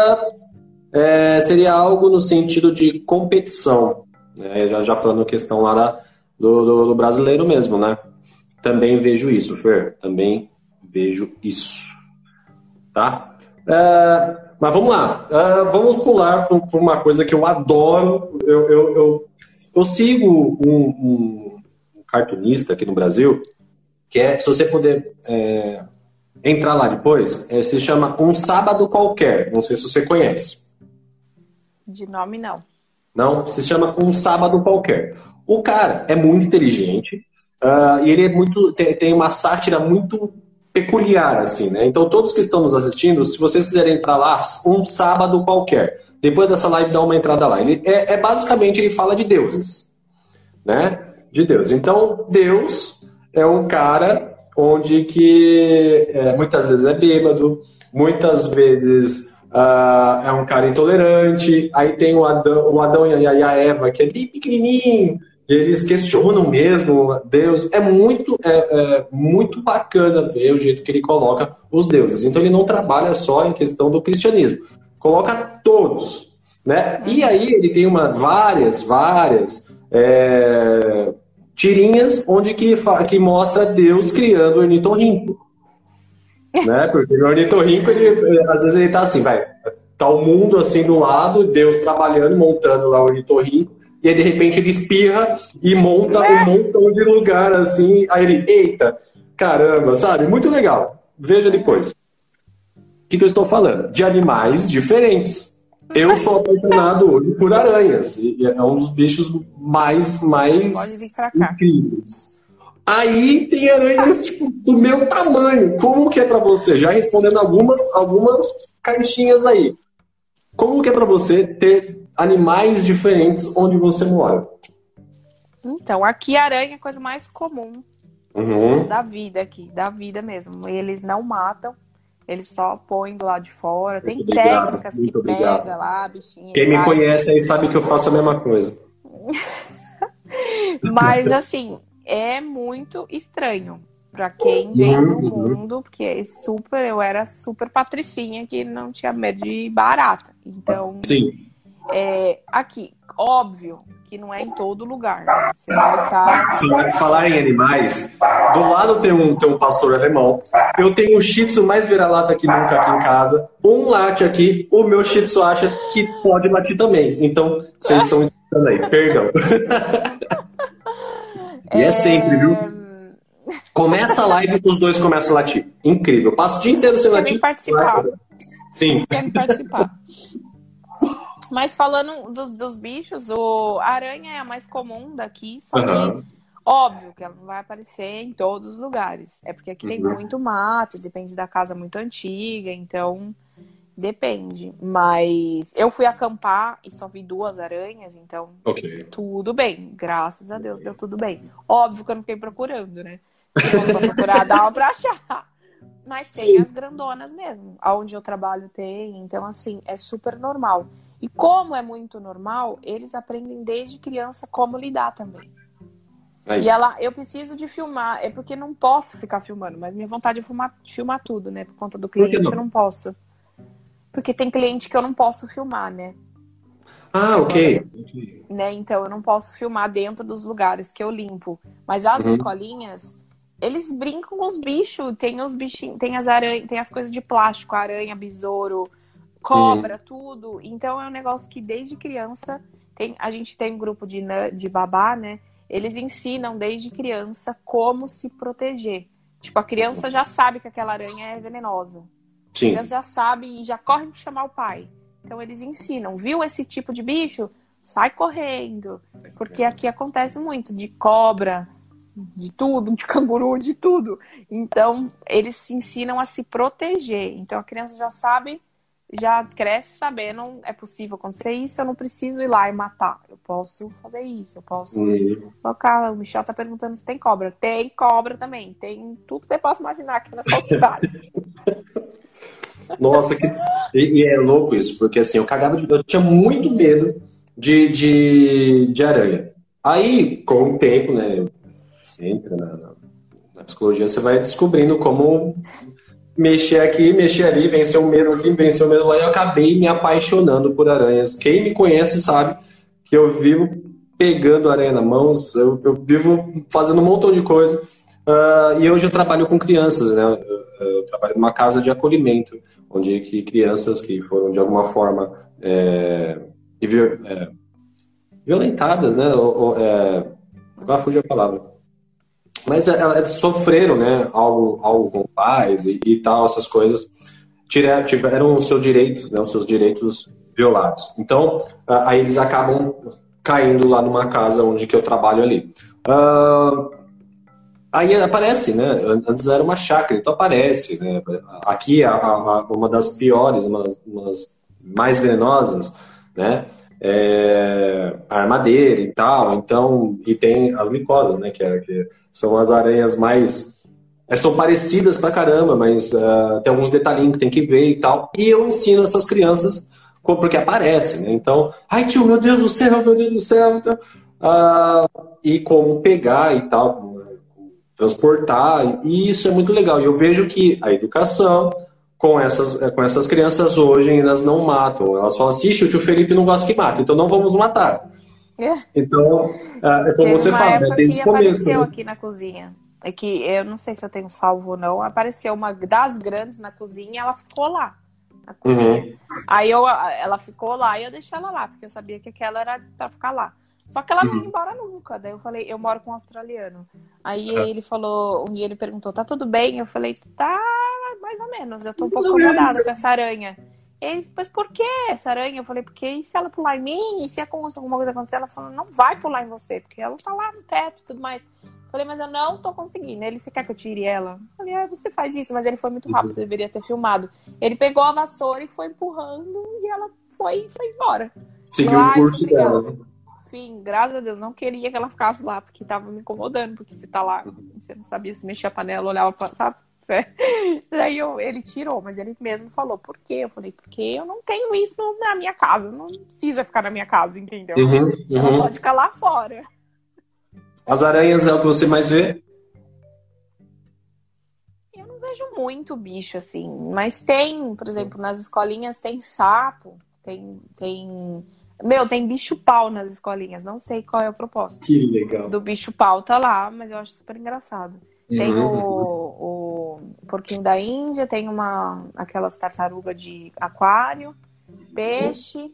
é, seria algo no sentido de competição. Né? Já, já falando questão lá da, do, do, do, brasileiro mesmo, né? Também vejo isso, Fer. Também vejo isso. Tá? É, mas vamos lá. É, vamos pular para uma coisa que eu adoro. Eu, eu, eu, eu sigo um, um cartunista aqui no Brasil que é, se você puder é, entrar lá depois, é, se chama Um Sábado Qualquer. Não sei se você conhece. De nome, não. Não, se chama Um Sábado Qualquer. O cara é muito inteligente uh, e ele é muito tem, tem, uma sátira muito peculiar, assim, né? Então, todos que estão nos assistindo, se vocês quiserem entrar lá, um sábado qualquer, depois dessa live, dá uma entrada lá. Ele, é, é basicamente, ele fala de deuses, né? De Deus. Então, Deus é um cara onde que é, muitas vezes é bêbado, muitas vezes uh, é um cara intolerante, aí tem o Adão, o Adão e a Eva, que é bem pequenininho, eles questionam mesmo Deus. É muito, é, é, muito bacana ver o jeito que ele coloca os deuses. Então ele não trabalha só em questão do cristianismo, coloca todos, né? E aí ele tem uma várias, várias é, tirinhas onde que, que mostra Deus criando o ornitorrinco né? Porque o ornitorrinco, ele, às vezes ele tá assim, vai, tá o mundo assim do lado, Deus trabalhando, montando lá o ornitorrinco, e aí de repente ele espirra e monta um montão de lugar assim, aí ele, eita, caramba, sabe? Muito legal. Veja depois. O que, que eu estou falando? De animais diferentes. Eu sou apaixonado hoje por aranhas. É um dos bichos mais, mais incríveis. Aí tem aranhas tipo, do meu tamanho. Como que é para você? Já respondendo algumas, algumas caixinhas aí. Como que é para você ter animais diferentes onde você mora? Então, aqui aranha é a coisa mais comum uhum. da vida aqui, da vida mesmo. Eles não matam, eles só põem do lado de fora. Tem muito técnicas que obrigado. pega lá, bichinho. Quem me conhece aí sabe que eu faço a mesma coisa. (laughs) Mas assim, é muito estranho para quem vem do uhum. mundo, porque é super, eu era super patricinha que não tinha medo de barata. Então, Sim. É, aqui, óbvio que não é em todo lugar. Né? Você vai estar. Tá... Falar em animais, do lado tem um, tem um pastor alemão. Eu tenho um shih tzu mais vira-lata que nunca aqui em casa. Um late aqui, o meu shih tzu acha que pode latir também. Então, vocês estão escutando aí, perdão. E é, é sempre, viu? Começa a live e os dois começam a latir. Incrível. Passo o dia inteiro sem latir. participar. Sim. Quer participar. Mas falando dos, dos, bichos, o a aranha é a mais comum daqui, só uhum. que óbvio que ela não vai aparecer em todos os lugares. É porque aqui uhum. tem muito mato, depende da casa muito antiga, então Depende, mas eu fui acampar e só vi duas aranhas, então okay. tudo bem. Graças a Deus deu tudo bem. Óbvio que eu não fiquei procurando, né? Eu (laughs) procurar, dava pra achar. Mas tem Sim. as grandonas mesmo. Aonde eu trabalho tem, então assim, é super normal. E como é muito normal, eles aprendem desde criança como lidar também. Aí. E ela, eu preciso de filmar, é porque não posso ficar filmando, mas minha vontade é filmar, filmar tudo, né? Por conta do cliente, não? eu não posso. Porque tem cliente que eu não posso filmar, né? Ah, ok. Né? Então eu não posso filmar dentro dos lugares que eu limpo. Mas as uhum. escolinhas, eles brincam com os bichos. Tem os bichinhos, tem as aranhas, tem as coisas de plástico, aranha, besouro, cobra, uhum. tudo. Então é um negócio que desde criança tem, a gente tem um grupo de, de babá, né? Eles ensinam desde criança como se proteger. Tipo, a criança já sabe que aquela aranha é venenosa. Sim. Eles já sabem e já correm para chamar o pai. Então eles ensinam, viu esse tipo de bicho? Sai correndo. Porque aqui acontece muito de cobra, de tudo, de canguru, de tudo. Então eles se ensinam a se proteger. Então a criança já sabe, já cresce sabendo, é possível acontecer isso, eu não preciso ir lá e matar. Eu posso fazer isso, eu posso uhum. colocar. O Michel tá perguntando se tem cobra. Tem cobra também. Tem tudo que você possa imaginar aqui nessa cidade. Nossa, que... E, é louco isso, porque assim, eu cagava de... Eu tinha muito medo de, de, de aranha. Aí, com o tempo, né? Você entra na, na, na psicologia, você vai descobrindo como mexer aqui, mexer ali, vencer o medo aqui, vencer o medo lá. E eu acabei me apaixonando por aranhas. Quem me conhece sabe que eu vivo pegando aranha na mão, eu, eu vivo fazendo um montão de coisa. Uh, e hoje eu trabalho com crianças, né? Eu, eu trabalho numa casa de acolhimento onde que crianças que foram de alguma forma é, é, violentadas, né? Ou, ou, é, agora fugiu a palavra. Mas é, elas sofreram, né? Algo, algo com pais e, e tal, essas coisas. Tiveram os seus direitos, né? Os seus direitos violados. Então, aí eles acabam caindo lá numa casa onde que eu trabalho ali. Uh, aí aparece, né? Antes era uma chácara, então aparece, né? Aqui a, a, uma das piores, uma, uma das mais venenosas, né? É, a armadeira e tal, então, e tem as micosas, né? Que, é, que são as aranhas mais. É, são parecidas pra caramba, mas uh, tem alguns detalhinhos que tem que ver e tal. E eu ensino essas crianças porque aparecem, né? Então, ai tio, meu Deus do céu, meu Deus do céu. Então, uh, e como pegar e tal, transportar, e isso é muito legal. E eu vejo que a educação com essas, com essas crianças hoje elas não matam. Elas falam assim, o tio Felipe não gosta que mata, então não vamos matar. É. Então, é, é como Teve você fala, né? desde o começo. Apareceu né? aqui na cozinha. É que eu não sei se eu tenho salvo ou não. Apareceu uma das grandes na cozinha ela ficou lá. Na cozinha. Uhum. Aí eu, ela ficou lá e eu deixei ela lá, porque eu sabia que aquela era pra ficar lá. Só que ela não ia uhum. embora nunca. Daí eu falei, eu moro com um australiano. Aí ele falou, um dia ele perguntou, tá tudo bem? Eu falei, tá mais ou menos. Eu tô um pouco incomodada com essa aranha. Ele, mas por que essa aranha? Eu falei, porque e se ela pular em mim? E se alguma coisa acontecer? Ela falou, não vai pular em você, porque ela tá lá no teto e tudo mais. Eu falei, mas eu não tô conseguindo. Ele, você quer que eu tire ela? Eu falei, ah, você faz isso, mas ele foi muito rápido, uhum. deveria ter filmado. Ele pegou a vassoura e foi empurrando e ela foi, foi embora. Seguiu o curso dela. Né? Enfim, graças a Deus, não queria que ela ficasse lá, porque tava me incomodando, porque você tá lá, você não sabia se mexia a panela, olhava pra, sabe? (laughs) Daí eu, ele tirou, mas ele mesmo falou, por quê? Eu falei, porque eu não tenho isso na minha casa, não precisa ficar na minha casa, entendeu? Uhum, uhum. Ela pode ficar lá fora. As aranhas é o que você mais vê? Eu não vejo muito bicho assim, mas tem, por exemplo, nas escolinhas tem sapo, tem, tem meu, tem bicho-pau nas escolinhas. Não sei qual é o propósito. Que legal. Do bicho-pau tá lá, mas eu acho super engraçado. Uhum. Tem o, o porquinho da Índia, tem uma aquelas tartarugas de aquário, peixe.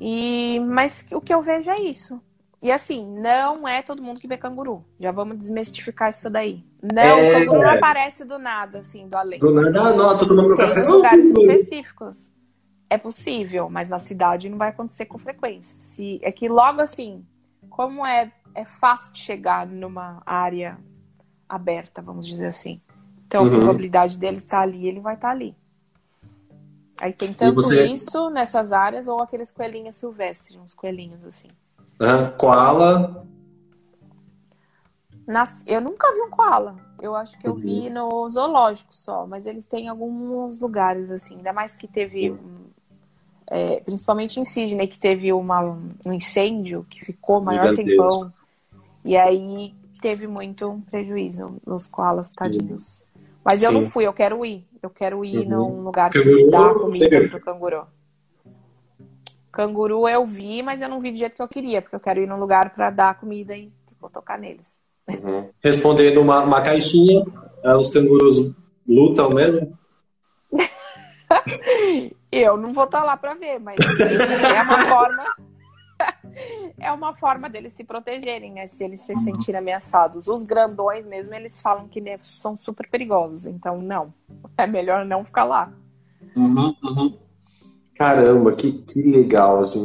E mas o que eu vejo é isso. E assim, não é todo mundo que vê canguru. Já vamos desmistificar isso daí. Não, é... canguru não aparece do nada, assim, do além. Do nada, ah, não, todo mundo Tem café. lugares específicos. É possível, mas na cidade não vai acontecer com frequência. Se, é que logo assim, como é, é fácil de chegar numa área aberta, vamos dizer assim. Então uhum. a probabilidade dele estar ali, ele vai estar ali. Aí tem tanto você... isso nessas áreas ou aqueles coelhinhos silvestres, uns coelhinhos assim. Uhum. Koala. Nas... Eu nunca vi um koala. Eu acho que eu uhum. vi no zoológico só, mas eles têm alguns lugares assim. Ainda mais que teve uhum é, principalmente em Sydney, que teve uma, um incêndio que ficou maior tempão. Deus. E aí teve muito prejuízo nos koalas, tadinhos. Mas eu Sim. não fui, eu quero ir. Eu quero ir uhum. num lugar que dá comida pro canguru. Canguru eu vi, mas eu não vi do jeito que eu queria, porque eu quero ir num lugar para dar comida e tipo, tocar neles. Uhum. Respondendo uma, uma caixinha, é, os cangurus lutam mesmo? (laughs) Eu não vou estar tá lá para ver, mas é uma forma é uma forma deles se protegerem, né? Se eles se sentirem ameaçados. Os grandões mesmo, eles falam que são super perigosos. Então, não. É melhor não ficar lá. Uhum, uhum. Caramba, que, que legal, assim.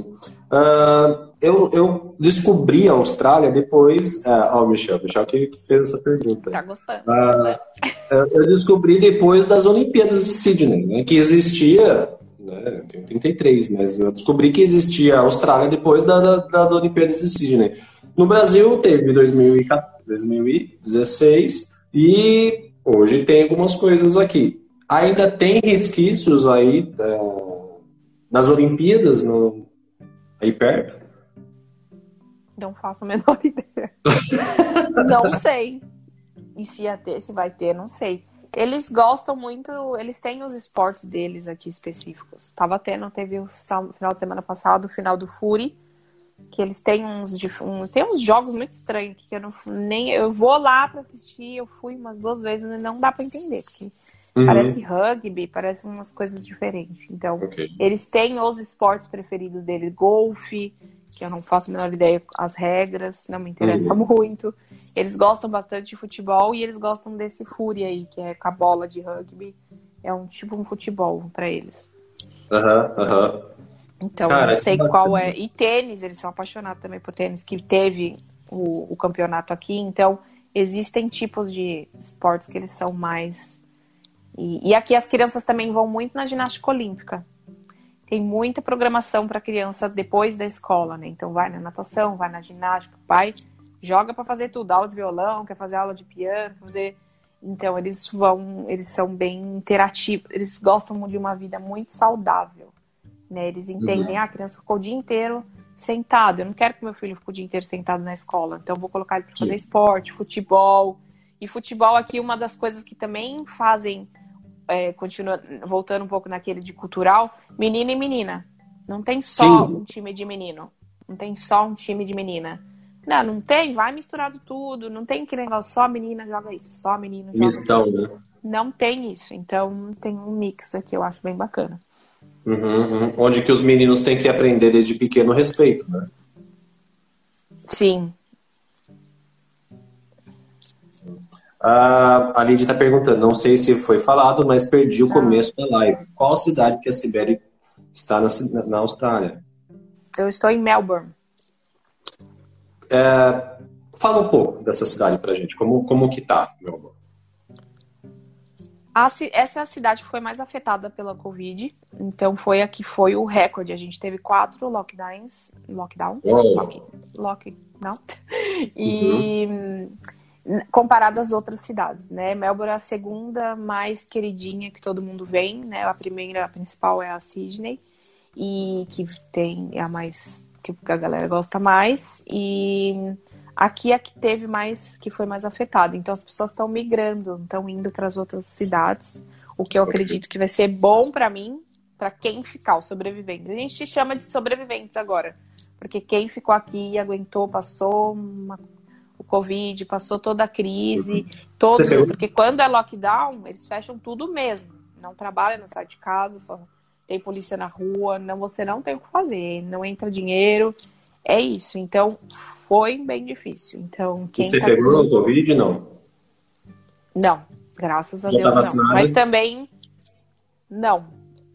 Uh, eu, eu descobri a Austrália depois... Uh, ó, o Michel, o Michel que, fez essa pergunta. Tá gostando. Uh, eu descobri depois das Olimpíadas de Sydney, né, que existia né? Eu tenho 33, mas eu descobri que existia a Austrália depois da, da, das Olimpíadas de Sydney. No Brasil teve 2016 e hoje tem algumas coisas aqui. Ainda tem resquícios aí é, nas Olimpíadas no, aí perto? Não faço a menor (laughs) ideia. não sei. E se ia ter, se vai ter, não sei. Eles gostam muito, eles têm os esportes deles aqui específicos. Tava tendo, teve o final de semana passado, o final do Fury, que eles têm uns, um, tem uns jogos muito estranhos que eu não nem eu vou lá para assistir, eu fui umas duas vezes e não dá para entender, porque uhum. parece rugby, parece umas coisas diferentes. Então, okay. eles têm os esportes preferidos deles, golfe, que eu não faço a menor ideia as regras, não me interessa uhum. muito. Eles gostam bastante de futebol e eles gostam desse Fúria aí, que é com a bola de rugby. É um tipo um futebol para eles. Aham, uhum, aham. Uhum. Então, Cara, não sei qual é. E tênis, eles são apaixonados também por tênis, que teve o, o campeonato aqui. Então, existem tipos de esportes que eles são mais. E, e aqui as crianças também vão muito na ginástica olímpica. Tem muita programação para criança depois da escola, né? Então, vai na natação, vai na ginástica, o pai joga para fazer tudo, aula de violão, quer fazer aula de piano, fazer. Então, eles vão, eles são bem interativos, eles gostam de uma vida muito saudável. Né? Eles entendem, uhum. ah, a criança ficou o dia inteiro sentado. Eu não quero que meu filho fique o dia inteiro sentado na escola. Então, eu vou colocar ele para fazer esporte, futebol. E futebol aqui, uma das coisas que também fazem, é, continua voltando um pouco naquele de cultural, menino e menina. Não tem só Sim. um time de menino. Não tem só um time de menina. Não, não tem, vai misturado tudo. Não tem que negócio, só menina joga isso, só menino joga Mistão, isso. Né? Não tem isso. Então, tem um mix aqui, eu acho bem bacana. Uhum, uhum. Onde que os meninos têm que aprender desde pequeno respeito, né? Sim. A, a Lidia está perguntando, não sei se foi falado, mas perdi o ah. começo da live. Qual cidade que a Sibeli está na, na Austrália? Eu estou em Melbourne. É, fala um pouco dessa cidade pra gente, como, como que tá, Melbourne? Essa é a cidade que foi mais afetada pela Covid. Então foi a que foi o recorde. A gente teve quatro lockdowns. Lockdown? Lock, lock, não. E uhum. Comparado às outras cidades, né? Melbourne é a segunda mais queridinha que todo mundo vem, né? A primeira, a principal é a Sydney. E que tem é a mais que a galera gosta mais. E Aqui é que teve mais, que foi mais afetado. Então as pessoas estão migrando, estão indo para as outras cidades, o que eu acredito que vai ser bom para mim, para quem ficar, os sobreviventes. A gente chama de sobreviventes agora, porque quem ficou aqui aguentou, passou uma, Covid, passou toda a crise, uhum. todos, porque quando é lockdown, eles fecham tudo mesmo. Não trabalha, não sai de casa, só tem polícia na rua, não você não tem o que fazer, não entra dinheiro. É isso. Então, foi bem difícil. Então, quem Você tá pegou o Covid, não? Não, graças a Já tá Deus tá não. Mas também, não.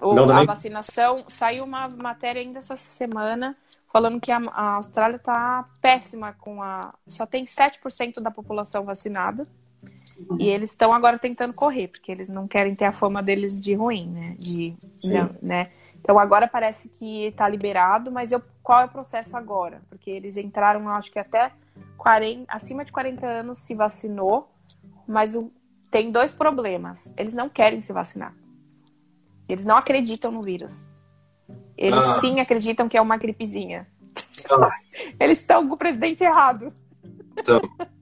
O, não a vacinação, saiu uma matéria ainda essa semana falando que a, a Austrália está péssima com a... Só tem 7% da população vacinada. Uhum. E eles estão agora tentando correr, porque eles não querem ter a fama deles de ruim, né? De, não, né? Então agora parece que está liberado, mas eu, qual é o processo agora? Porque eles entraram, acho que até 40, acima de 40 anos se vacinou, mas o, tem dois problemas. Eles não querem se vacinar. Eles não acreditam no vírus. Eles ah. sim acreditam que é uma gripezinha. Ah. (laughs) Eles estão com o presidente errado. Então. (laughs)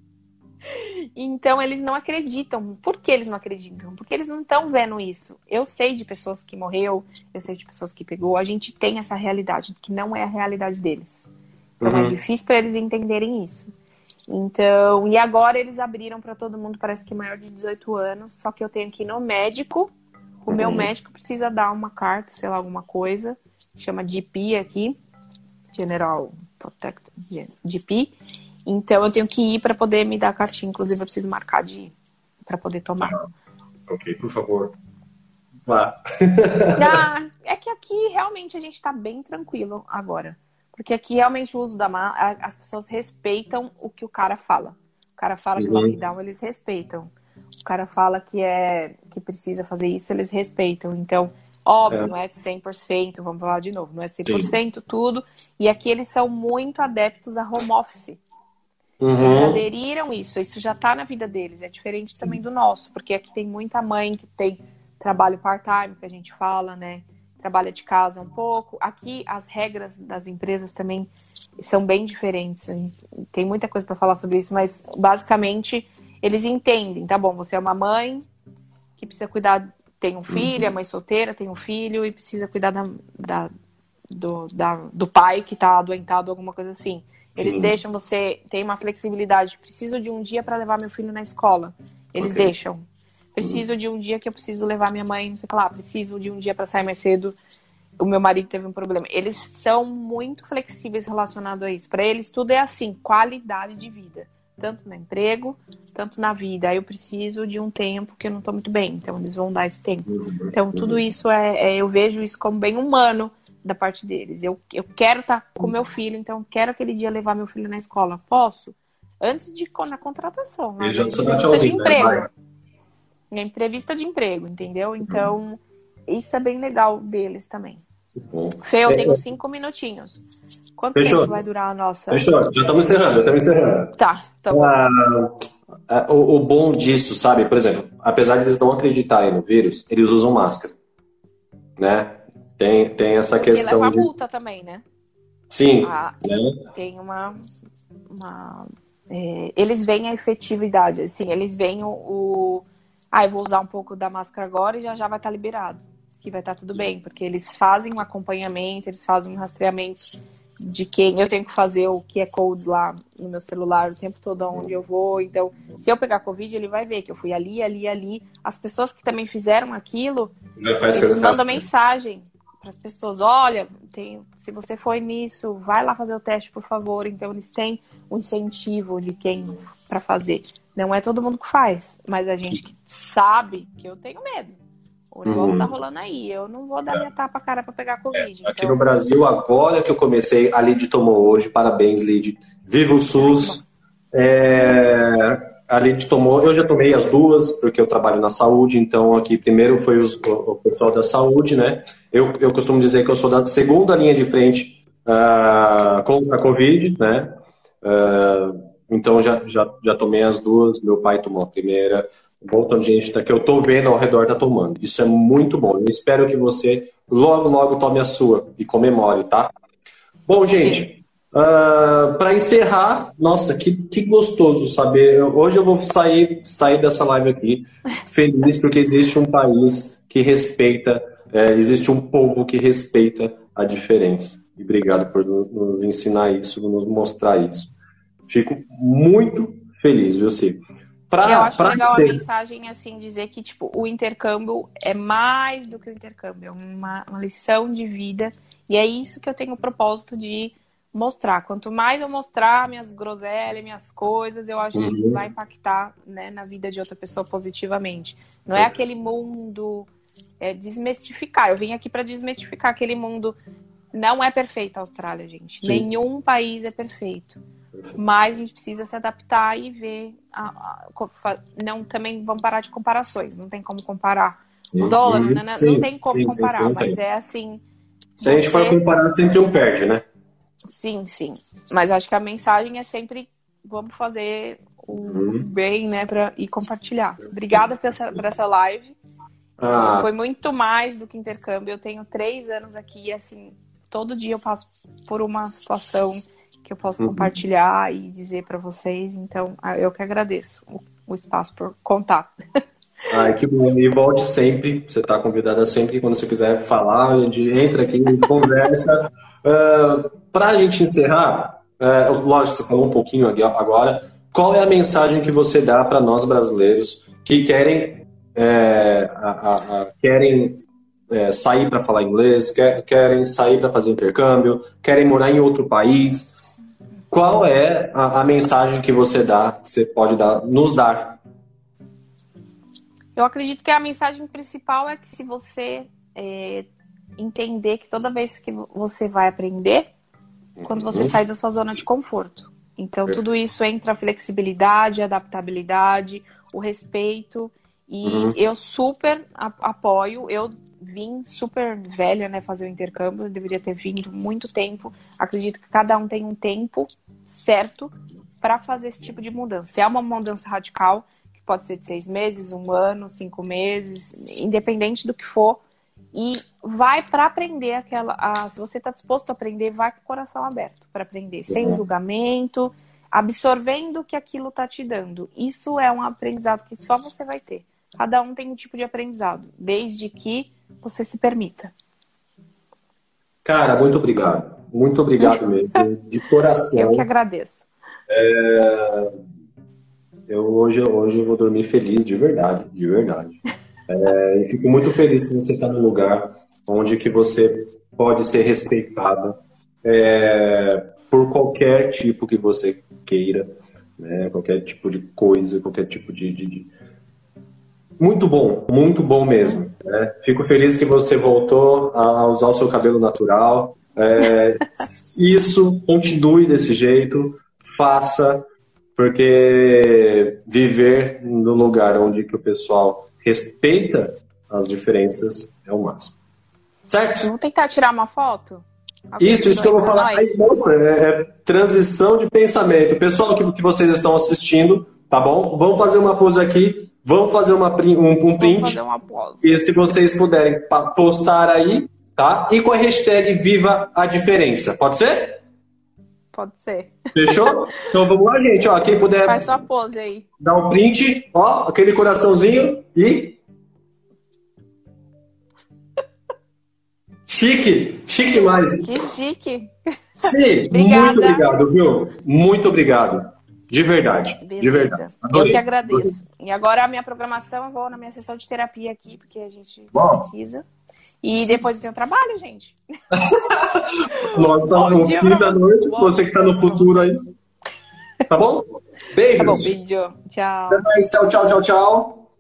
Então eles não acreditam. Por que eles não acreditam? Porque eles não estão vendo isso. Eu sei de pessoas que morreu, eu sei de pessoas que pegou. A gente tem essa realidade que não é a realidade deles. Então é uhum. é difícil para eles entenderem isso. Então, e agora eles abriram para todo mundo, parece que maior de 18 anos, só que eu tenho que ir no médico. O uhum. meu médico precisa dar uma carta, sei lá, alguma coisa, chama GP aqui, General Protect GP, então eu tenho que ir para poder me dar a cartinha. Inclusive, eu preciso marcar de ir para poder tomar. Ah, ok, por favor. Vá. ah, (laughs) é que aqui realmente a gente está bem tranquilo agora. Porque aqui realmente o uso da máscara, as pessoas respeitam o que o cara fala. O cara fala uhum. que o lockdown, eles respeitam. O cara fala que é que precisa fazer isso, eles respeitam. Então, óbvio, é. não é 100%, vamos falar de novo, não é 100% Sim. tudo. E aqui eles são muito adeptos a home office. Uhum. Eles aderiram isso, isso já está na vida deles. É diferente também do nosso, porque aqui tem muita mãe que tem trabalho part-time, que a gente fala, né? Trabalha de casa um pouco. Aqui as regras das empresas também são bem diferentes. Tem muita coisa para falar sobre isso, mas basicamente eles entendem, tá bom? Você é uma mãe que precisa cuidar, tem um filho, uhum. é mãe solteira, tem um filho e precisa cuidar da, da do, da, do pai que está adoentado, alguma coisa assim. Eles Sim. deixam você tem uma flexibilidade. Preciso de um dia para levar meu filho na escola. Eles okay. deixam. Preciso uhum. de um dia que eu preciso levar minha mãe, não sei lá. Preciso de um dia para sair mais cedo. O meu marido teve um problema. Eles são muito flexíveis relacionado a isso. Para eles tudo é assim, qualidade de vida. Tanto no emprego, tanto na vida. Aí eu preciso de um tempo que eu não estou muito bem, então eles vão dar esse tempo. Então tudo isso é, é eu vejo isso como bem humano da parte deles. Eu, eu quero estar tá com meu filho, então quero aquele dia levar meu filho na escola. Posso? Antes de na contratação, na entrevista de emprego. Né? Na entrevista de emprego, entendeu? Então, isso é bem legal deles também. Bom. Fê, eu é, tenho é. cinco minutinhos. Quanto Fechou. tempo vai durar a nossa. Fechou, já estamos encerrando, já estamos encerrando. Tá, tá bom. Ah, o, o, bom disso, sabe, por exemplo, apesar de eles não acreditarem no vírus, eles usam máscara. Né? Tem, tem essa questão. E leva de... multa também, né? Sim. Ah, né? Tem uma. uma é, eles veem a efetividade, assim, eles veem o, o. Ah, eu vou usar um pouco da máscara agora e já já vai estar liberado que vai estar tudo bem, porque eles fazem um acompanhamento, eles fazem um rastreamento de quem eu tenho que fazer o que é codes lá no meu celular o tempo todo onde eu vou. Então, se eu pegar Covid, ele vai ver que eu fui ali, ali, ali. As pessoas que também fizeram aquilo, eles mandam mensagem para as pessoas: olha, tem, se você foi nisso, vai lá fazer o teste, por favor. Então, eles têm um incentivo de quem para fazer. Não é todo mundo que faz, mas a gente que sabe que eu tenho medo. O negócio uhum. tá rolando aí. Eu não vou dar é. minha tapa cara para pegar Covid. É. Aqui então... no Brasil, agora que eu comecei, a Lid tomou hoje. Parabéns, Lid. Viva o SUS. É, a Lid tomou, eu já tomei as duas, porque eu trabalho na saúde, então aqui primeiro foi os, o, pessoal da saúde, né? Eu, eu costumo dizer que eu sou da segunda linha de frente uh, contra a Covid, né? Uh, então já, já, já tomei as duas, meu pai tomou a primeira, de gente que eu estou vendo ao redor está tomando. Isso é muito bom. Eu espero que você logo, logo tome a sua e comemore, tá? Bom, gente, uh, ah, para encerrar, nossa, que, que gostoso saber. Hoje eu vou sair, sair dessa live aqui (laughs) feliz porque existe um país que respeita, é, existe um povo que respeita a diferença. E obrigado por nos ensinar isso, nos mostrar isso. Fico muito feliz, viu, Ciro? Pra, eu acho legal ser... a mensagem assim dizer que tipo o intercâmbio é mais do que o intercâmbio, é uma, uma lição de vida e é isso que eu tenho o propósito de mostrar. Quanto mais eu mostrar minhas groselhas, minhas coisas, eu acho uhum. que vai impactar né, na vida de outra pessoa positivamente. Não é, é aquele mundo é, desmistificar. Eu vim aqui para desmistificar aquele mundo. Não é perfeito a Austrália, gente. Sim. Nenhum país é perfeito. Mas a gente precisa se adaptar e ver. A, a, não, também vamos parar de comparações. Não tem como comparar. O dólar, uhum. não, sim, não tem como sim, comparar, sim, mas é assim. Se a gente for comparar, sempre um perde, né? Sim, sim. Mas acho que a mensagem é sempre vamos fazer o uhum. bem, né, pra, e compartilhar. Obrigada por essa, por essa live. Ah. Foi muito mais do que intercâmbio. Eu tenho três anos aqui e, assim, todo dia eu passo por uma situação que eu posso uhum. compartilhar e dizer para vocês. Então, ah, eu que agradeço o, o espaço por contar. (laughs) Ai, que bom. E volte sempre. Você está convidada sempre. Quando você quiser falar, a gente entra aqui, a gente conversa. Uh, (laughs) ah, para a gente encerrar, uh, lógico, você falou um pouquinho agora. Qual é a mensagem que você dá para nós brasileiros que querem, é, a, a, a, querem é, sair para falar inglês, quer, querem sair para fazer intercâmbio, querem morar em outro país, qual é a, a, mensagem que você dá, que você pode dar, nos dar? Eu acredito que a mensagem principal é que se você é, entender que toda vez que você vai aprender, quando você uhum. sai da sua zona de conforto. Então, Perfeito. tudo isso entra a flexibilidade, a adaptabilidade, o respeito. E uhum. eu super apoio. Eu vim super velha, né, fazer o intercâmbio, deveria ter vindo muito tempo. Acredito que cada um tem um tempo certo para fazer esse tipo de mudança. Se é uma mudança radical, que pode ser de seis meses, um ano, cinco meses, independente do que for, e vai para aprender aquela. A, se você está disposto a aprender, vai com o coração aberto para aprender, sem uhum. julgamento, absorvendo o que aquilo está te dando. Isso é um aprendizado que só você vai ter. Cada um tem um tipo de aprendizado, desde que você se permita. Cara, muito obrigado. Muito obrigado (laughs) mesmo, de coração. Eu que agradeço. É... Eu hoje, hoje eu vou dormir feliz, de verdade, de verdade. (laughs) É... E fico muito feliz que você está num lugar onde que você pode ser respeitado é... por qualquer tipo que você queira. né? qualquer tipo de coisa, qualquer tipo de, de, de... Muito bom, muito bom mesmo. Né? Fico feliz que você voltou a usar o seu cabelo natural. É, (laughs) isso, continue desse jeito, faça, porque viver no lugar onde que o pessoal respeita as diferenças é o máximo. Certo? Vamos tentar tirar uma foto? Alguém isso, isso que eu vou falar. Aí, nossa, é, é, transição de pensamento. Pessoal que, que vocês estão assistindo, tá bom? Vamos fazer uma pose aqui. Vamos fazer uma, um, um print. E se vocês puderem postar aí, tá? E com a hashtag Viva a Diferença. Pode ser? Pode ser. Fechou? (laughs) Então vamos lá, gente. Ó, quem puder. Faz sua pose aí. Dá um print, ó, aquele coraçãozinho e Chique, chique demais. Que chique. Sim, (laughs) muito obrigado, viu? Muito obrigado. De verdade. Beleza. De verdade. Adorei. Eu que agradeço. E agora a minha programação, eu vou na minha sessão de terapia aqui, porque a gente Bom. precisa. E depois eu tenho trabalho, gente. (laughs) Nós estamos no fim da noite, bom você que está no futuro aí. Tá bom? Beijos. Tá bom, beijo. Tchau. Até mais. Tchau, tchau, tchau, tchau.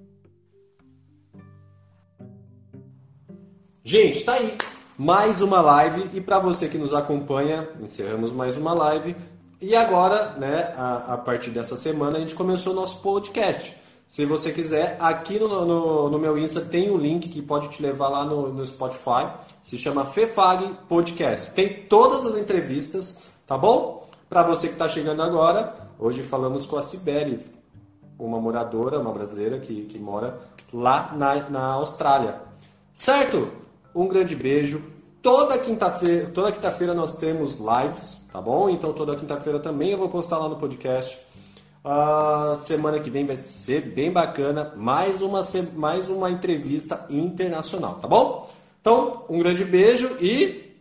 Gente, tá aí mais uma live e para você que nos acompanha, encerramos mais uma live. E agora, né, a, a partir dessa semana, a gente começou o nosso podcast. Se você quiser, aqui no, no, no, meu Insta tem um link que pode te levar lá no, no Spotify. Se chama Fefag Podcast. Tem todas as entrevistas, tá bom? Para você que está chegando agora, hoje falamos com a Sibeli, uma moradora, uma brasileira que, que mora lá na, na Austrália. Certo? Um grande beijo. Toda quinta-feira, toda quinta-feira nós temos lives, tá bom? Então toda quinta-feira também eu vou postar lá no podcast. Uh, semana que vem vai ser bem bacana, mais uma mais uma entrevista internacional, tá bom? Então, um grande beijo e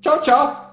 tchau, tchau.